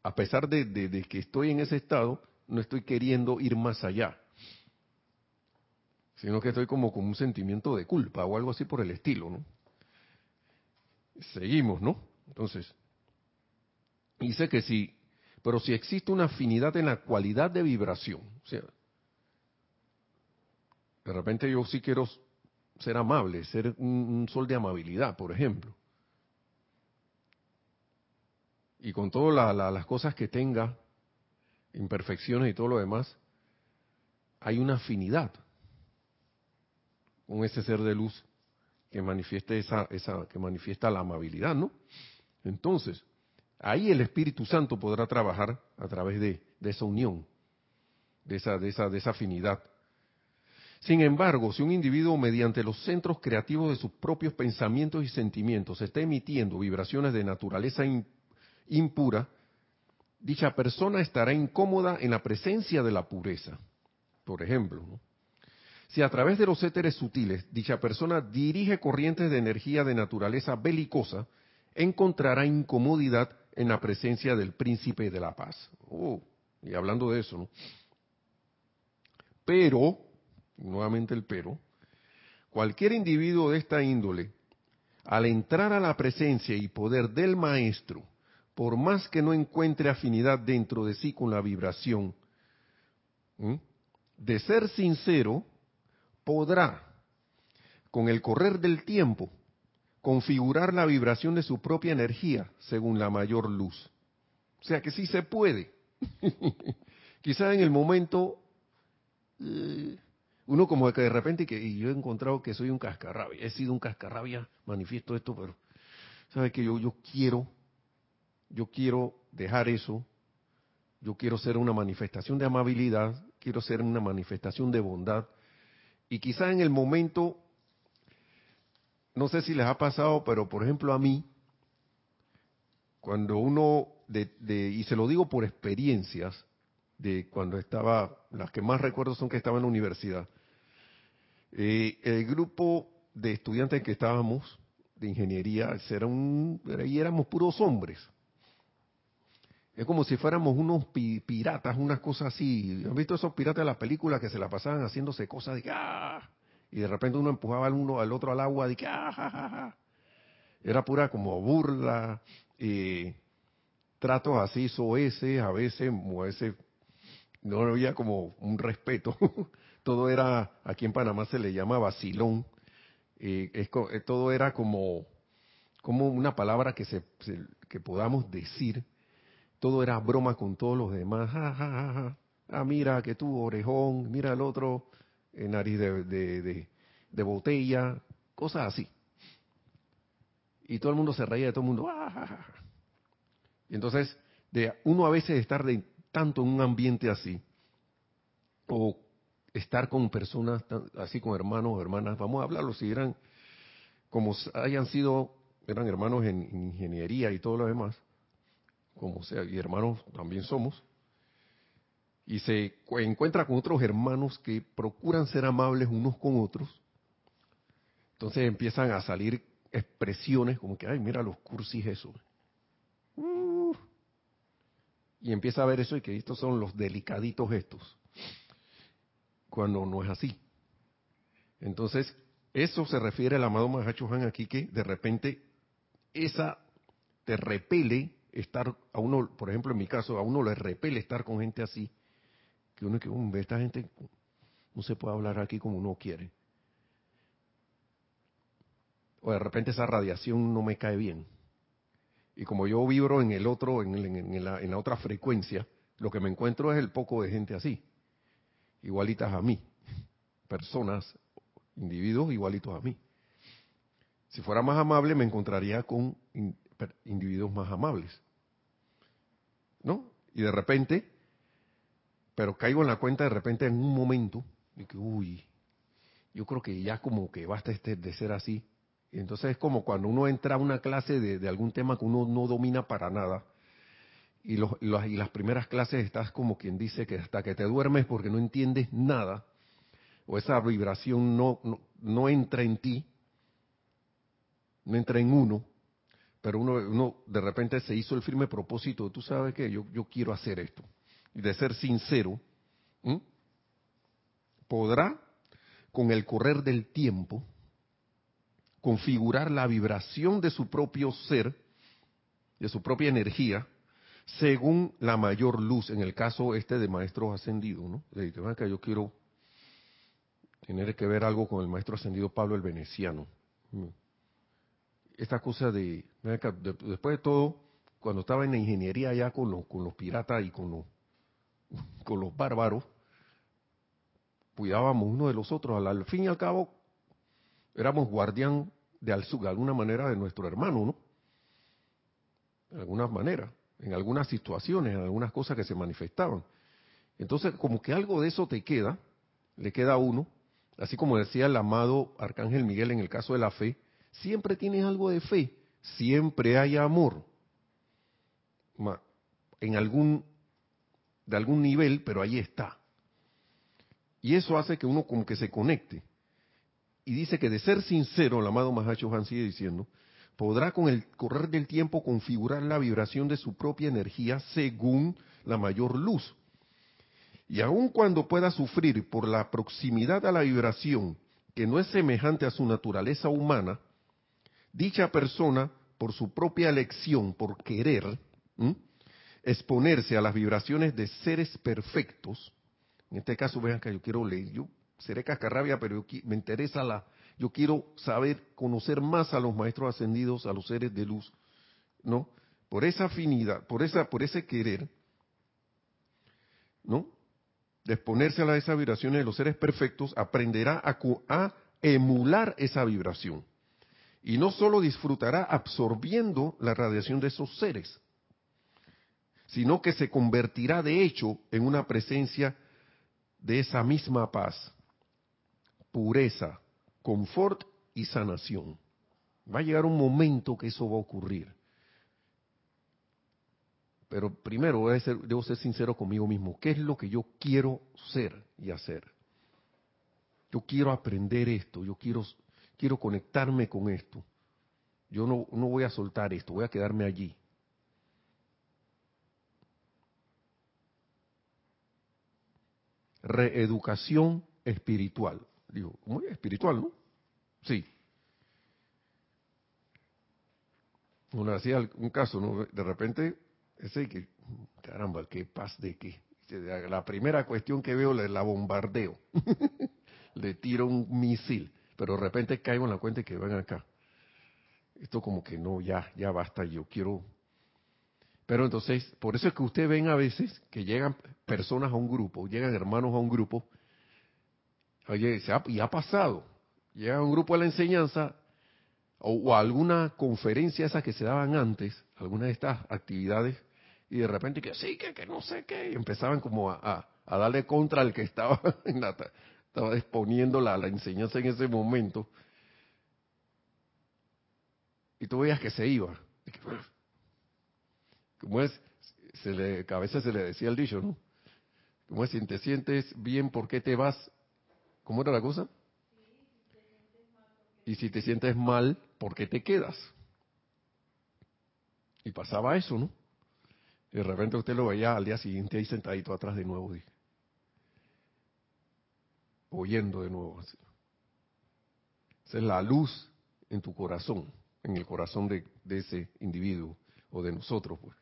a pesar de, que estoy en ese estado, no estoy queriendo ir más allá. Sino que estoy como con un sentimiento de culpa o algo así por el estilo, ¿no? Seguimos, ¿no? Entonces, dice que sí, pero si existe una afinidad en la cualidad de vibración, o sea, de repente yo sí quiero ser amable, ser un, sol de amabilidad, por ejemplo. Y con todas las cosas que tenga, imperfecciones y todo lo demás, hay una afinidad con ese ser de luz que manifieste esa, esa, que manifiesta la amabilidad, ¿no? Entonces, ahí el Espíritu Santo podrá trabajar a través de, de esa unión, de esa, de esa, de esa afinidad sin embargo, si un individuo mediante los centros creativos de sus propios pensamientos y sentimientos está emitiendo vibraciones de naturaleza impura, dicha persona estará incómoda en la presencia de la pureza. Por ejemplo, si a través de los éteres sutiles dicha persona dirige corrientes de energía de naturaleza belicosa, encontrará incomodidad en la presencia del príncipe de la paz. Oh, y hablando de eso, ¿no? Pero nuevamente el pero, Cualquier individuo de esta índole, al entrar a la presencia y poder del maestro, por más que no encuentre afinidad dentro de sí con la vibración, de ser sincero, podrá, con el correr del tiempo, configurar la vibración de su propia energía según la mayor luz. O sea que sí se puede. (laughs) Quizá en el momento eh, uno como que de repente que y yo he encontrado que soy un cascarrabia, he sido un cascarrabia, manifiesto esto, pero sabe que yo yo quiero yo quiero dejar eso, yo quiero ser una manifestación de amabilidad, quiero ser una manifestación de bondad y quizá en el momento no sé si les ha pasado, pero por ejemplo a mí cuando uno de, y se lo digo por experiencias de cuando estaba, las que más recuerdo son que estaba en la universidad. Eh, el grupo de estudiantes que estábamos de ingeniería, era un, y éramos puros hombres. Es como si fuéramos unos piratas, unas cosas así. ¿Han visto esos piratas de las películas que se la pasaban haciéndose cosas de ¡ah! Y de repente uno empujaba al uno al otro al agua de ¡ah! Era pura como burla, eh, tratos así, soeces, a a veces no había como un respeto. (laughs) todo era, aquí en Panamá se le llama vacilón. Eh, eh, todo era como, como una palabra que, se, que podamos decir. Todo era broma con todos los demás. Ah, mira que tú, orejón, mira el otro, eh, nariz de, de, botella, cosas así. Y todo el mundo se reía de todo el mundo. Ah, y entonces, uno a veces estar tanto en un ambiente así, o estar con personas así, con hermanos o hermanas, vamos a hablarlo, si eran, como hayan sido, eran hermanos en, ingeniería y todo lo demás, como sea, y hermanos también somos, y se encuentra con otros hermanos que procuran ser amables unos con otros, entonces empiezan a salir expresiones como que, ay, mira los cursis eso y empieza a ver eso y que estos son los delicaditos estos, cuando no es así. Entonces, eso se refiere al amado Mahacho Han aquí que de repente esa te repele estar a uno, por ejemplo en mi caso, a uno le repele estar con gente así, que uno que um, esta gente no se puede hablar aquí como uno quiere. O de repente esa radiación no me cae bien y como yo vibro en el otro, en, la, otra frecuencia, lo que me encuentro es el poco de gente así, igualitas a mí, personas, individuos igualitos a mí. Si fuera más amable, me encontraría con individuos más amables. ¿No? Y de repente, pero caigo en la cuenta de repente en un momento, de que, uy, yo creo que ya como que basta este de ser así, entonces es como cuando uno entra a una clase de, algún tema que uno no domina para nada, y, los, y las primeras clases estás como quien dice que hasta que te duermes porque no entiendes nada, o esa vibración no, no, entra en ti, no entra en uno, pero uno, uno de repente se hizo el firme propósito, tú sabes que yo, yo quiero hacer esto, y de ser sincero, podrá con el correr del tiempo, configurar la vibración de su propio ser, de su propia energía, según la mayor luz, en el caso este de maestro ascendido, ¿no? De que yo quiero tener que ver algo con el maestro ascendido Pablo el Veneciano. Esta cosa de, después de todo, cuando estaba en la ingeniería ya con los, con los piratas y con los, (laughs) con los bárbaros, cuidábamos uno de los otros. Al fin y al cabo, éramos guardián de, de alguna manera de nuestro hermano, ¿no? De alguna manera, en algunas situaciones, en algunas cosas que se manifestaban. Entonces, como que algo de eso te queda, le queda a uno, así como decía el amado Arcángel Miguel en el caso de la fe, siempre tienes algo de fe, siempre hay amor. En algún, de algún nivel, pero ahí está. Y eso hace que uno como que se conecte y dice que de ser sincero, el amado Mahacho Han sigue diciendo, podrá con el correr del tiempo configurar la vibración de su propia energía según la mayor luz. Y aun cuando pueda sufrir por la proximidad a la vibración que no es semejante a su naturaleza humana, dicha persona, por su propia elección, por querer exponerse a las vibraciones de seres perfectos, en este caso, vean que yo quiero leer, yo seré cascarrabia, pero me interesa la, yo quiero saber, conocer más a los maestros ascendidos, a los seres de luz, ¿no? Por esa afinidad, por esa, por ese querer, ¿no? De exponerse a las esas vibraciones de los seres perfectos, aprenderá a, a emular esa vibración. Y no solo disfrutará absorbiendo la radiación de esos seres, sino que se convertirá de hecho en una presencia de esa misma paz, pureza, confort y sanación. Va a llegar un momento que eso va a ocurrir. Pero primero debo ser sincero conmigo mismo. ¿Qué es lo que yo quiero ser y hacer? Yo quiero aprender esto, yo quiero, quiero conectarme con esto. Yo no, no voy a soltar esto, voy a quedarme allí. Reeducación espiritual. Muy espiritual, ¿no? Sí. Uno hacía un caso, ¿no? De repente, ese que, caramba, qué paz de qué. La primera cuestión que veo la bombardeo. (laughs) Le tiro un misil, pero de repente caigo en la cuenta que ven acá. Esto como que no, ya, ya basta, yo quiero. Pero entonces, por eso es que ustedes ven a veces que llegan personas a un grupo, llegan hermanos a un grupo, oye, y ha pasado, llega un grupo de la enseñanza o, alguna conferencia esas que se daban antes, algunas de estas actividades, y de repente que sí, que, que no sé qué, y empezaban como a, darle contra al que estaba, (laughs) estaba exponiendo la, la enseñanza en ese momento. Y tú veías que se iba. Como es, se le, a veces se le decía el dicho, ¿no? Como es, si te sientes bien, ¿por qué te vas? ¿Cómo era la cosa? Y si te sientes mal, ¿por qué te quedas? Y pasaba eso, ¿no? De repente usted lo veía al día siguiente ahí sentadito atrás de nuevo, dije. oyendo de nuevo. Esa es la luz en tu corazón, en el corazón de, de ese individuo o de nosotros, pues.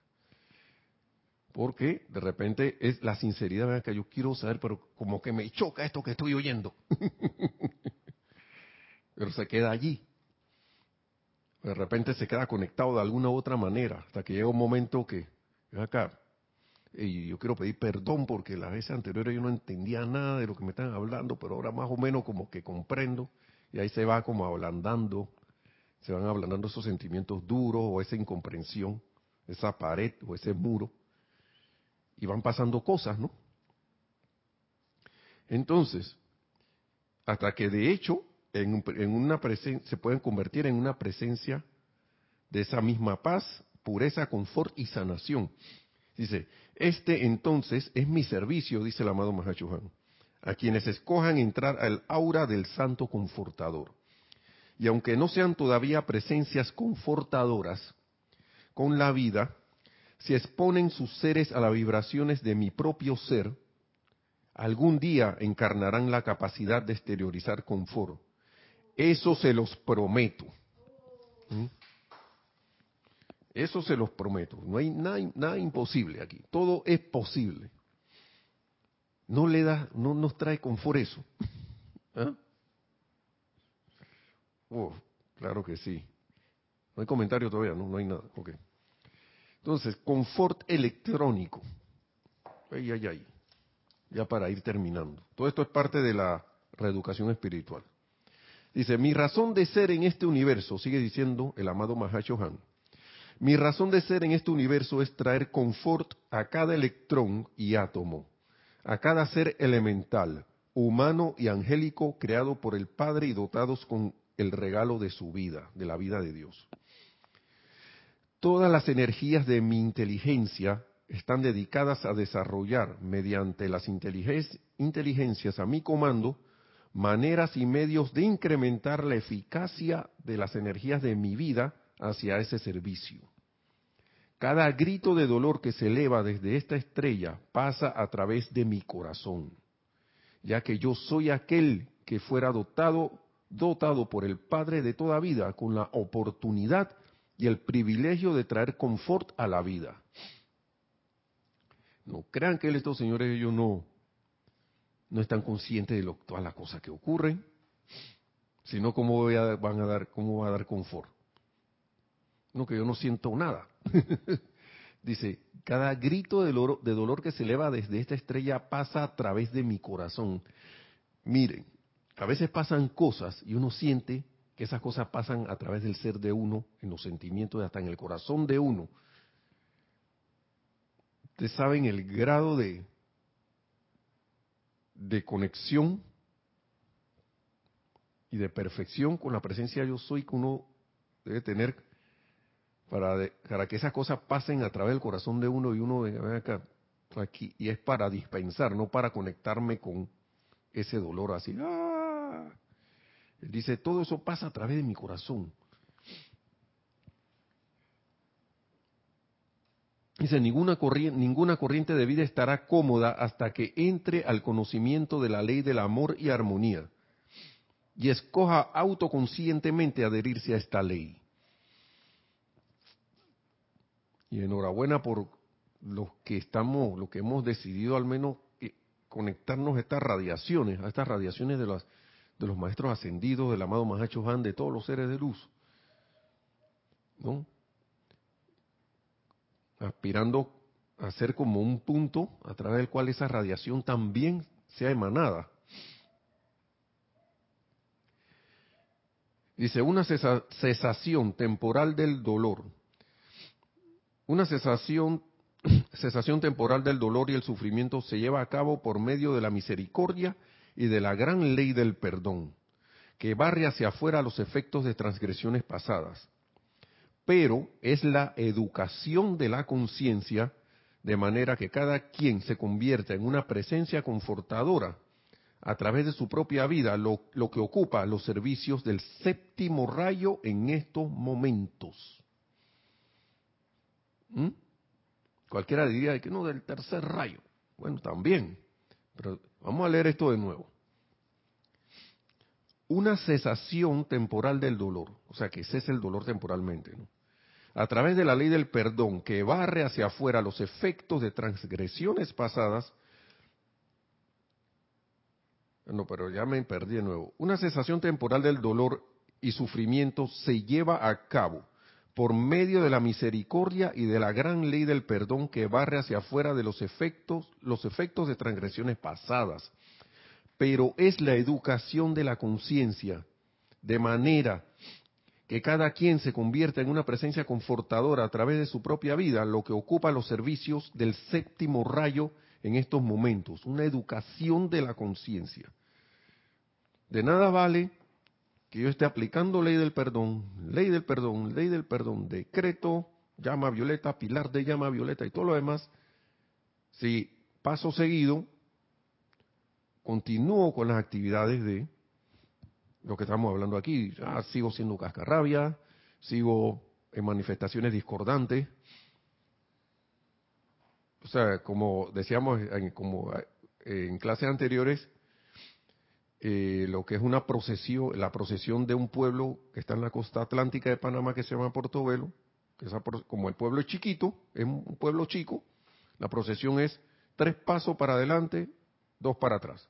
Porque de repente es la sinceridad que yo quiero saber, pero como que me choca esto que estoy oyendo. (laughs) pero se queda allí. De repente se queda conectado de alguna u otra manera, hasta que llega un momento que, acá, y yo quiero pedir perdón porque las veces anteriores yo no entendía nada de lo que me están hablando, pero ahora más o menos como que comprendo, y ahí se va como ablandando, se van ablandando esos sentimientos duros o esa incomprensión, esa pared o ese muro, y van pasando cosas, ¿no? Entonces, hasta que de hecho en, una se pueden convertir en una presencia de esa misma paz, pureza, confort y sanación. Dice, este entonces es mi servicio, dice el amado Mahachohan, a quienes escojan entrar al aura del santo confortador. Y aunque no sean todavía presencias confortadoras con la vida, si exponen sus seres a las vibraciones de mi propio ser, algún día encarnarán la capacidad de exteriorizar confort, eso se los prometo. ¿Mm? Eso se los prometo. No hay nada, imposible aquí. Todo es posible. No le da, no nos trae confort eso. (laughs) ¿Ah? Oh, claro que sí. No hay comentario todavía, no, no hay nada. Okay. Entonces, confort electrónico. Ya para ir terminando. Todo esto es parte de la reeducación espiritual. Dice, mi razón de ser en este universo, sigue diciendo el amado Mahashohan, mi razón de ser en este universo es traer confort a cada electrón y átomo, a cada ser elemental, humano y angélico creado por el Padre y dotados con el regalo de su vida, de la vida de Dios. Todas las energías de mi inteligencia están dedicadas a desarrollar mediante las inteligencias a mi comando maneras y medios de incrementar la eficacia de las energías de mi vida hacia ese servicio. Cada grito de dolor que se eleva desde esta estrella pasa a través de mi corazón, ya que yo soy aquel que fuera dotado, dotado por el Padre de toda vida con la oportunidad y el privilegio de traer confort a la vida. No crean que estos señores ellos no, no están conscientes de todas las cosas que ocurren, sino cómo van a dar, cómo va a dar confort. No, que yo no siento nada. (laughs) Dice, cada grito de dolor, de dolor que se eleva desde esta estrella pasa a través de mi corazón. Miren, a veces pasan cosas y uno siente que esas cosas pasan a través del ser de uno, en los sentimientos, hasta en el corazón de uno. Ustedes saben el grado de, de conexión y de perfección con la presencia yo soy que uno debe tener para, para que esas cosas pasen a través del corazón de uno y uno venga acá, aquí, y es para dispensar, no para conectarme con ese dolor así. ¡ah! Él dice, todo eso pasa a través de mi corazón. Dice, ninguna corriente, ninguna corriente de vida estará cómoda hasta que entre al conocimiento de la ley del amor y armonía y escoja autoconscientemente adherirse a esta ley. Y enhorabuena por los que estamos, los que hemos decidido al menos conectarnos a estas radiaciones, a estas radiaciones de las de los maestros ascendidos, del amado Mahacho Han, de todos los seres de luz. ¿No? Aspirando a ser como un punto a través del cual esa radiación también sea emanada. Dice, una cesación temporal del dolor. Una cesación, (clears throat) cesación temporal del dolor y el sufrimiento se lleva a cabo por medio de la misericordia y de la gran ley del perdón, que barre hacia afuera los efectos de transgresiones pasadas. Pero es la educación de la conciencia, de manera que cada quien se convierta en una presencia confortadora a través de su propia vida, lo, que ocupa los servicios del séptimo rayo en estos momentos. ¿Mm? Cualquiera diría que no, del tercer rayo. Bueno, también. Pero vamos a leer esto de nuevo. Una cesación temporal del dolor, o sea, que cese el dolor temporalmente, ¿no? a través de la ley del perdón que barre hacia afuera los efectos de transgresiones pasadas. No, pero ya me perdí de nuevo. Una cesación temporal del dolor y sufrimiento se lleva a cabo por medio de la misericordia y de la gran ley del perdón que barre hacia afuera de los efectos, los efectos de transgresiones pasadas. Pero es la educación de la conciencia, de manera que cada quien se convierta en una presencia confortadora a través de su propia vida, lo que ocupa los servicios del séptimo rayo en estos momentos, una educación de la conciencia. De nada vale que yo esté aplicando ley del perdón, ley del perdón, ley del perdón, decreto, llama violeta, pilar de llama violeta y todo lo demás, si paso seguido continúo con las actividades de lo que estamos hablando aquí, sigo siendo cascarrabia, sigo en manifestaciones discordantes, o sea, como decíamos en, como en clases anteriores, eh, lo que es una procesión, la procesión de un pueblo que está en la costa atlántica de Panamá que se llama Portobelo, que como el pueblo es chiquito, es un pueblo chico, la procesión es tres pasos para adelante, dos para atrás.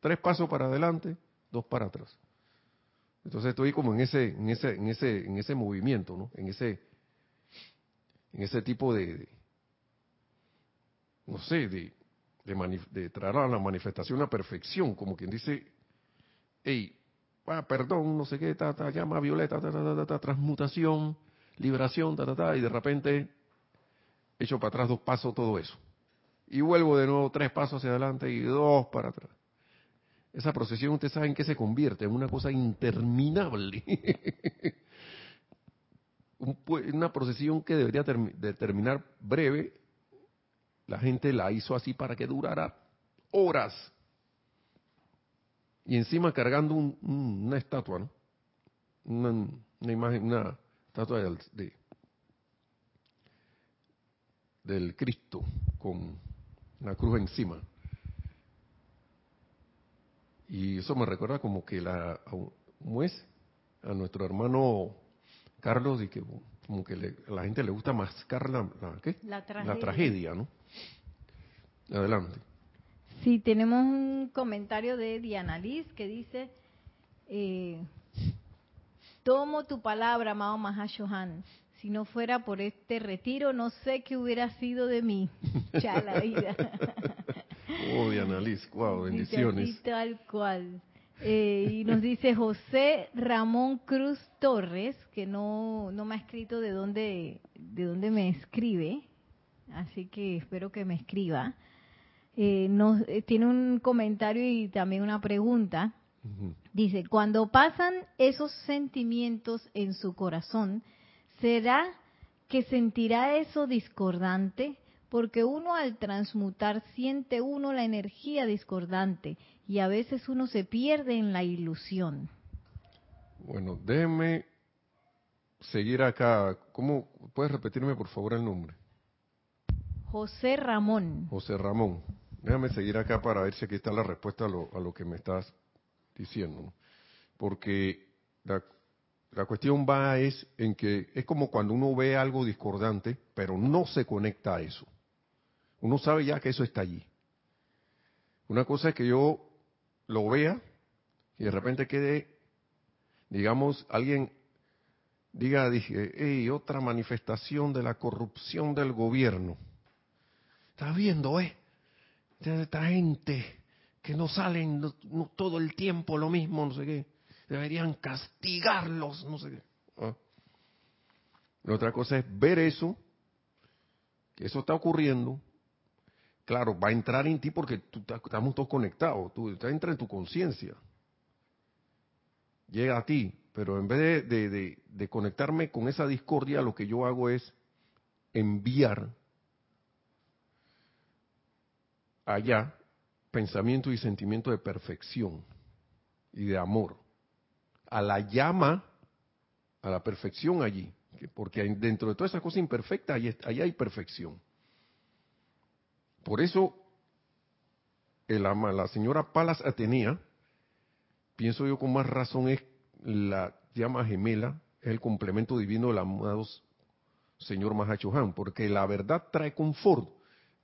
Tres pasos para adelante, dos para atrás. Entonces estoy como en ese, en ese, en ese, en ese movimiento, ¿no? En ese, en ese tipo de, no sé, de, de, de traer a la manifestación a perfección, como quien dice, hey, perdón, no sé qué, ta, ta, llama violeta, ta, ta, ta, ta, transmutación, liberación, ta, ta, ta, y de repente echo para atrás dos pasos todo eso. Y vuelvo de nuevo tres pasos hacia adelante y dos para atrás. Esa procesión, ustedes saben que se convierte en una cosa interminable. (laughs) una procesión que debería de terminar breve, la gente la hizo así para que durara horas y encima cargando una estatua, ¿no? Una, imagen, una estatua de, del Cristo con la cruz encima. Y eso me recuerda como que la, ¿cómo es? A nuestro hermano Carlos, y que como que a la gente le gusta mascar la, la, tragedia. la tragedia, ¿no? Adelante. Sí, tenemos un comentario de Diana Liz que dice, eh, tomo tu palabra, amado Mahashohan. Si no fuera por este retiro, no sé qué hubiera sido de mí. (laughs) Ya la vida. oh, Diana Liz, wow, bendiciones. tal cual. Eh, y nos dice José Ramón Cruz Torres, que no, no me ha escrito de dónde, de dónde me escribe, así que espero que me escriba. Eh, nos, eh, tiene un comentario y también una pregunta. Dice, cuando pasan esos sentimientos en su corazón, ¿será que sentirá eso discordante? Porque uno al transmutar siente uno la energía discordante y a veces uno se pierde en la ilusión. Bueno, déjeme seguir acá. ¿Cómo puedes repetirme por favor el nombre? José Ramón. José Ramón. Déjame seguir acá para ver si aquí está la respuesta a lo, a lo que me estás diciendo. Porque la, la cuestión va es en que es como cuando uno ve algo discordante, pero no se conecta a eso. Uno sabe ya que eso está allí. Una cosa es que yo lo vea y de repente quede, digamos, alguien diga, dije, hey, otra manifestación de la corrupción del gobierno. ¿Estás viendo, eh? Esta gente que no salen todo el tiempo lo mismo, no sé qué, deberían castigarlos, no sé qué. ¿ah? Otra cosa es ver eso, que eso está ocurriendo. Claro, va a entrar en ti porque tú, estamos todos conectados, tú, entra en tu conciencia. Llega a ti, pero en vez de conectarme con esa discordia, lo que yo hago es enviar allá pensamiento y sentimiento de perfección y de amor. A la llama, a la perfección allí. Porque dentro de todas esas cosas imperfectas, allí, hay perfección. Por eso, la señora Palas Atenea, pienso yo con más razón, es la llama gemela, es el complemento divino del amado señor Mahachohan, porque la verdad trae confort.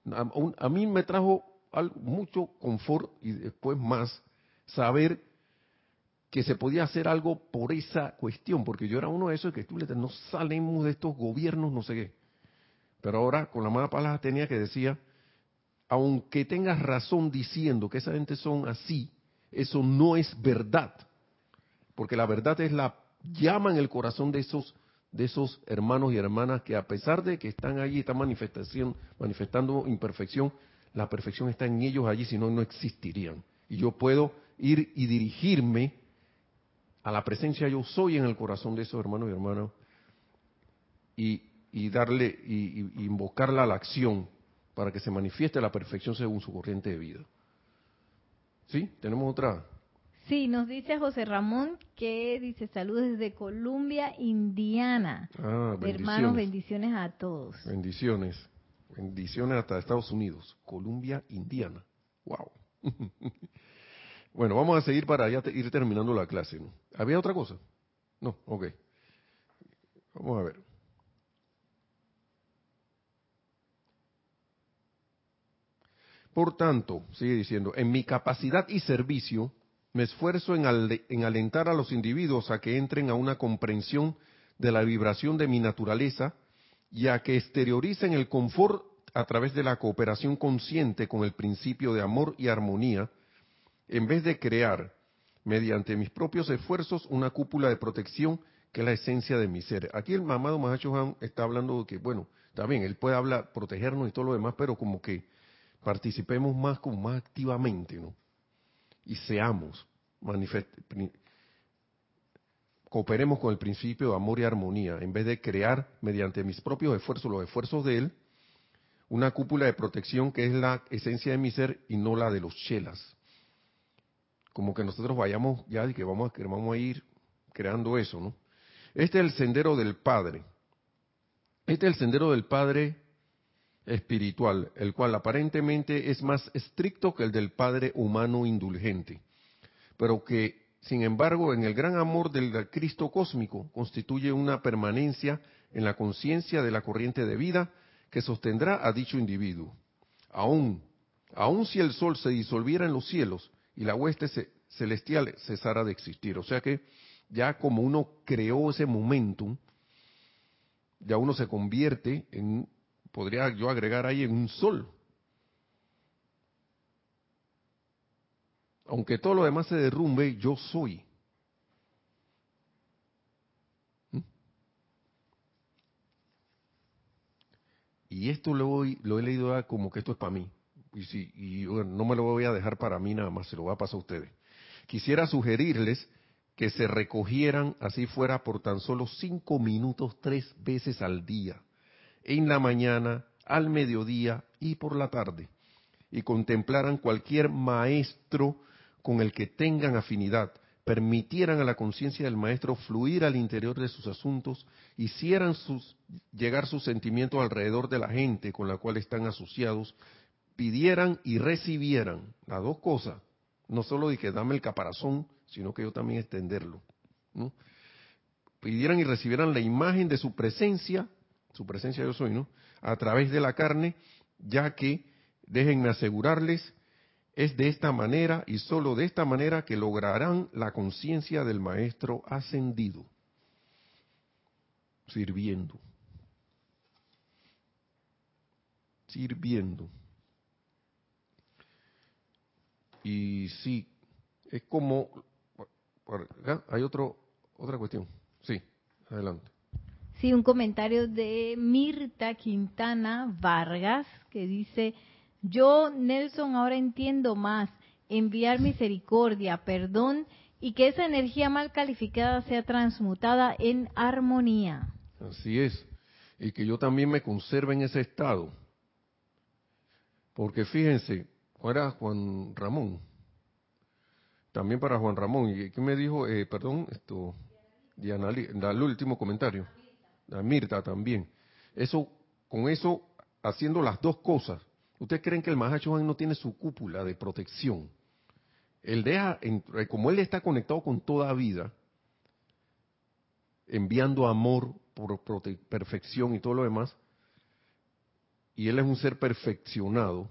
a mí me trajo mucho confort y después más saber que se podía hacer algo por esa cuestión, porque yo era uno de esos que tú le no salimos de estos gobiernos, no sé qué. Pero ahora con la mala palabra tenía que decía, aunque tengas razón diciendo que esa gente son así, eso no es verdad, porque la verdad es la llama en el corazón de esos de esos hermanos y hermanas que a pesar de que están allí, están manifestación, manifestando imperfección, la perfección está en ellos allí, si no, no existirían. Y yo puedo ir y dirigirme a la presencia yo soy en el corazón de esos hermanos y hermanas y, darle y, invocarla a la acción para que se manifieste la perfección según su corriente de vida. ¿Sí? ¿Tenemos otra? Sí, nos dice José Ramón que dice saludos desde Columbia, Indiana. Ah, Hermanos, bendiciones a todos. Bendiciones. Bendiciones hasta Estados Unidos, Columbia, Indiana. Wow. (laughs) bueno, vamos a seguir para ir terminando la clase. ¿Había otra cosa? No, ok. Vamos a ver. Por tanto, sigue diciendo, en mi capacidad y servicio, me esfuerzo en, en, alentar a los individuos a que entren a una comprensión de la vibración de mi naturaleza ya que exterioricen el confort a través de la cooperación consciente con el principio de amor y armonía, en vez de crear, mediante mis propios esfuerzos, una cúpula de protección que es la esencia de mi ser. Aquí el mamado Mahacho está hablando de que, bueno, está bien, él puede hablar, protegernos y todo lo demás, pero como que participemos más, como más activamente, ¿no? Y seamos, cooperemos con el principio de amor y armonía, en vez de crear mediante mis propios esfuerzos, los esfuerzos de Él, una cúpula de protección que es la esencia de mi ser y no la de los chelas. Como que nosotros vayamos ya y que vamos que vamos a ir creando eso, ¿no? Este es el sendero del Padre. Este es el sendero del Padre espiritual, el cual aparentemente es más estricto que el del Padre humano indulgente pero que, sin embargo, en el gran amor del Cristo cósmico constituye una permanencia en la conciencia de la corriente de vida que sostendrá a dicho individuo. Aún, aún si el sol se disolviera en los cielos y la hueste celestial cesara de existir. O sea que ya como uno creó ese momentum, ya uno se convierte en, podría yo agregar ahí, en un sol. Aunque todo lo demás se derrumbe, yo soy. ¿Mm? Y esto lo, he leído como que esto es para mí. Y, si, y no me lo voy a dejar para mí nada más, se lo va a pasar a ustedes. Quisiera sugerirles que se recogieran, así fuera, por tan solo cinco minutos tres veces al día, en la mañana, al mediodía y por la tarde, y contemplaran cualquier maestro con el que tengan afinidad, permitieran a la conciencia del maestro fluir al interior de sus asuntos, hicieran sus, llegar sus sentimientos alrededor de la gente con la cual están asociados, pidieran y recibieran las dos cosas, no solo de que dame el caparazón, sino que yo también extenderlo. Pidieran y recibieran la imagen de su presencia, su presencia yo soy, ¿no? A través de la carne, ya que, déjenme asegurarles, es de esta manera y sólo de esta manera que lograrán la conciencia del Maestro ascendido, sirviendo. Sirviendo. Y sí, es como hay otro, otra cuestión. Sí, adelante. Sí, un comentario de Mirta Quintana Vargas que dice, yo, Nelson, ahora entiendo más, enviar misericordia, perdón y que esa energía mal calificada sea transmutada en armonía. Así es, y que yo también me conserve en ese estado. Porque fíjense, era Juan Ramón, también para Juan Ramón. ¿Y qué me dijo? Eh, perdón, esto, Diana, el último comentario. A Mirta también. Eso, con eso, haciendo las dos cosas. ¿Ustedes creen que el Mahacho no tiene su cúpula de protección? Él deja, eh, como él está conectado con toda vida, enviando amor por perfección y todo lo demás, y él es un ser perfeccionado,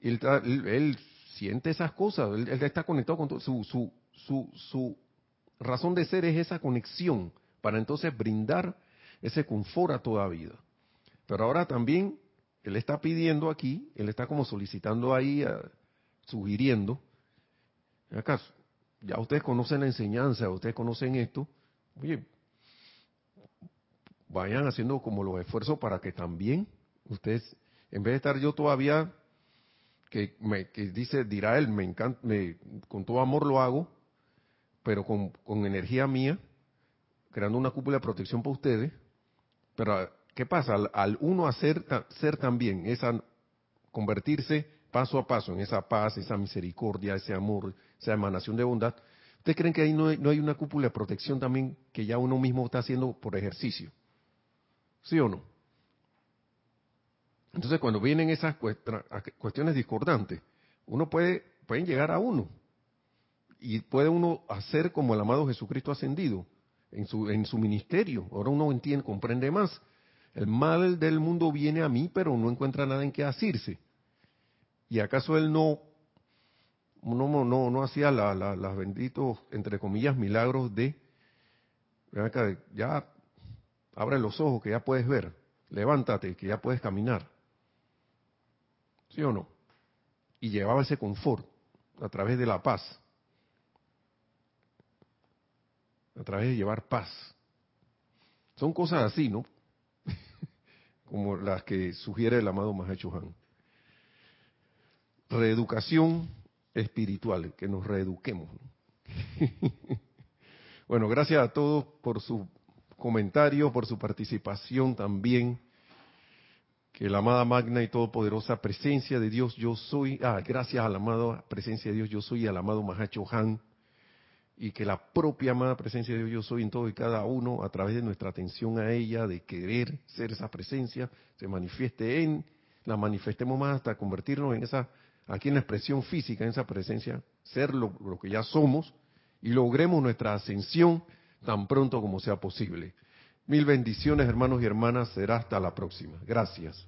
él, él siente esas cosas, él, está conectado con todo, su, su, su, su razón de ser es esa conexión para entonces brindar ese confort a toda vida. Pero ahora también él está pidiendo aquí, él está como solicitando ahí, sugiriendo, acaso, ya ustedes conocen la enseñanza, ustedes conocen esto, oye, vayan haciendo como los esfuerzos para que también ustedes, en vez de estar yo todavía que, me, dice, dirá él, me encanta, me, con todo amor lo hago, pero con, con energía mía, creando una cúpula de protección para ustedes. Pero, ¿qué pasa? Al, uno hacer ser también, esa, convertirse paso a paso en esa paz, esa misericordia, ese amor, esa emanación de bondad, ¿ustedes creen que ahí no hay, no hay una cúpula de protección también que ya uno mismo está haciendo por ejercicio? ¿Sí o no? Entonces, cuando vienen esas cuestiones discordantes, uno puede, pueden llegar a uno. Y puede uno hacer como el amado Jesucristo ascendido en su, en su ministerio. Ahora uno entiende, comprende más. El mal del mundo viene a mí, pero no encuentra nada en qué asirse. ¿Y acaso él no, no, no, no hacía las benditos, entre comillas, milagros de, ya abre los ojos que ya puedes ver, levántate que ya puedes caminar? ¿Sí o no? Y llevaba ese confort a través de la paz. A través de llevar paz. Son cosas así, ¿no? Como las que sugiere el amado Mahacho Han. Reeducación espiritual, que nos reeduquemos. (laughs) bueno, gracias a todos por su comentario, por su participación también que la amada magna y todopoderosa presencia de Dios yo soy, ah, gracias a la amada presencia de Dios yo soy y al amado Mahacho Han, y que la propia amada presencia de Dios yo soy en todo y cada uno, a través de nuestra atención a ella, de querer ser esa presencia, se manifieste en, la manifestemos más hasta convertirnos en esa, aquí en la expresión física, en esa presencia, ser lo, que ya somos y logremos nuestra ascensión tan pronto como sea posible. Mil bendiciones, hermanos y hermanas. Será hasta la próxima. Gracias.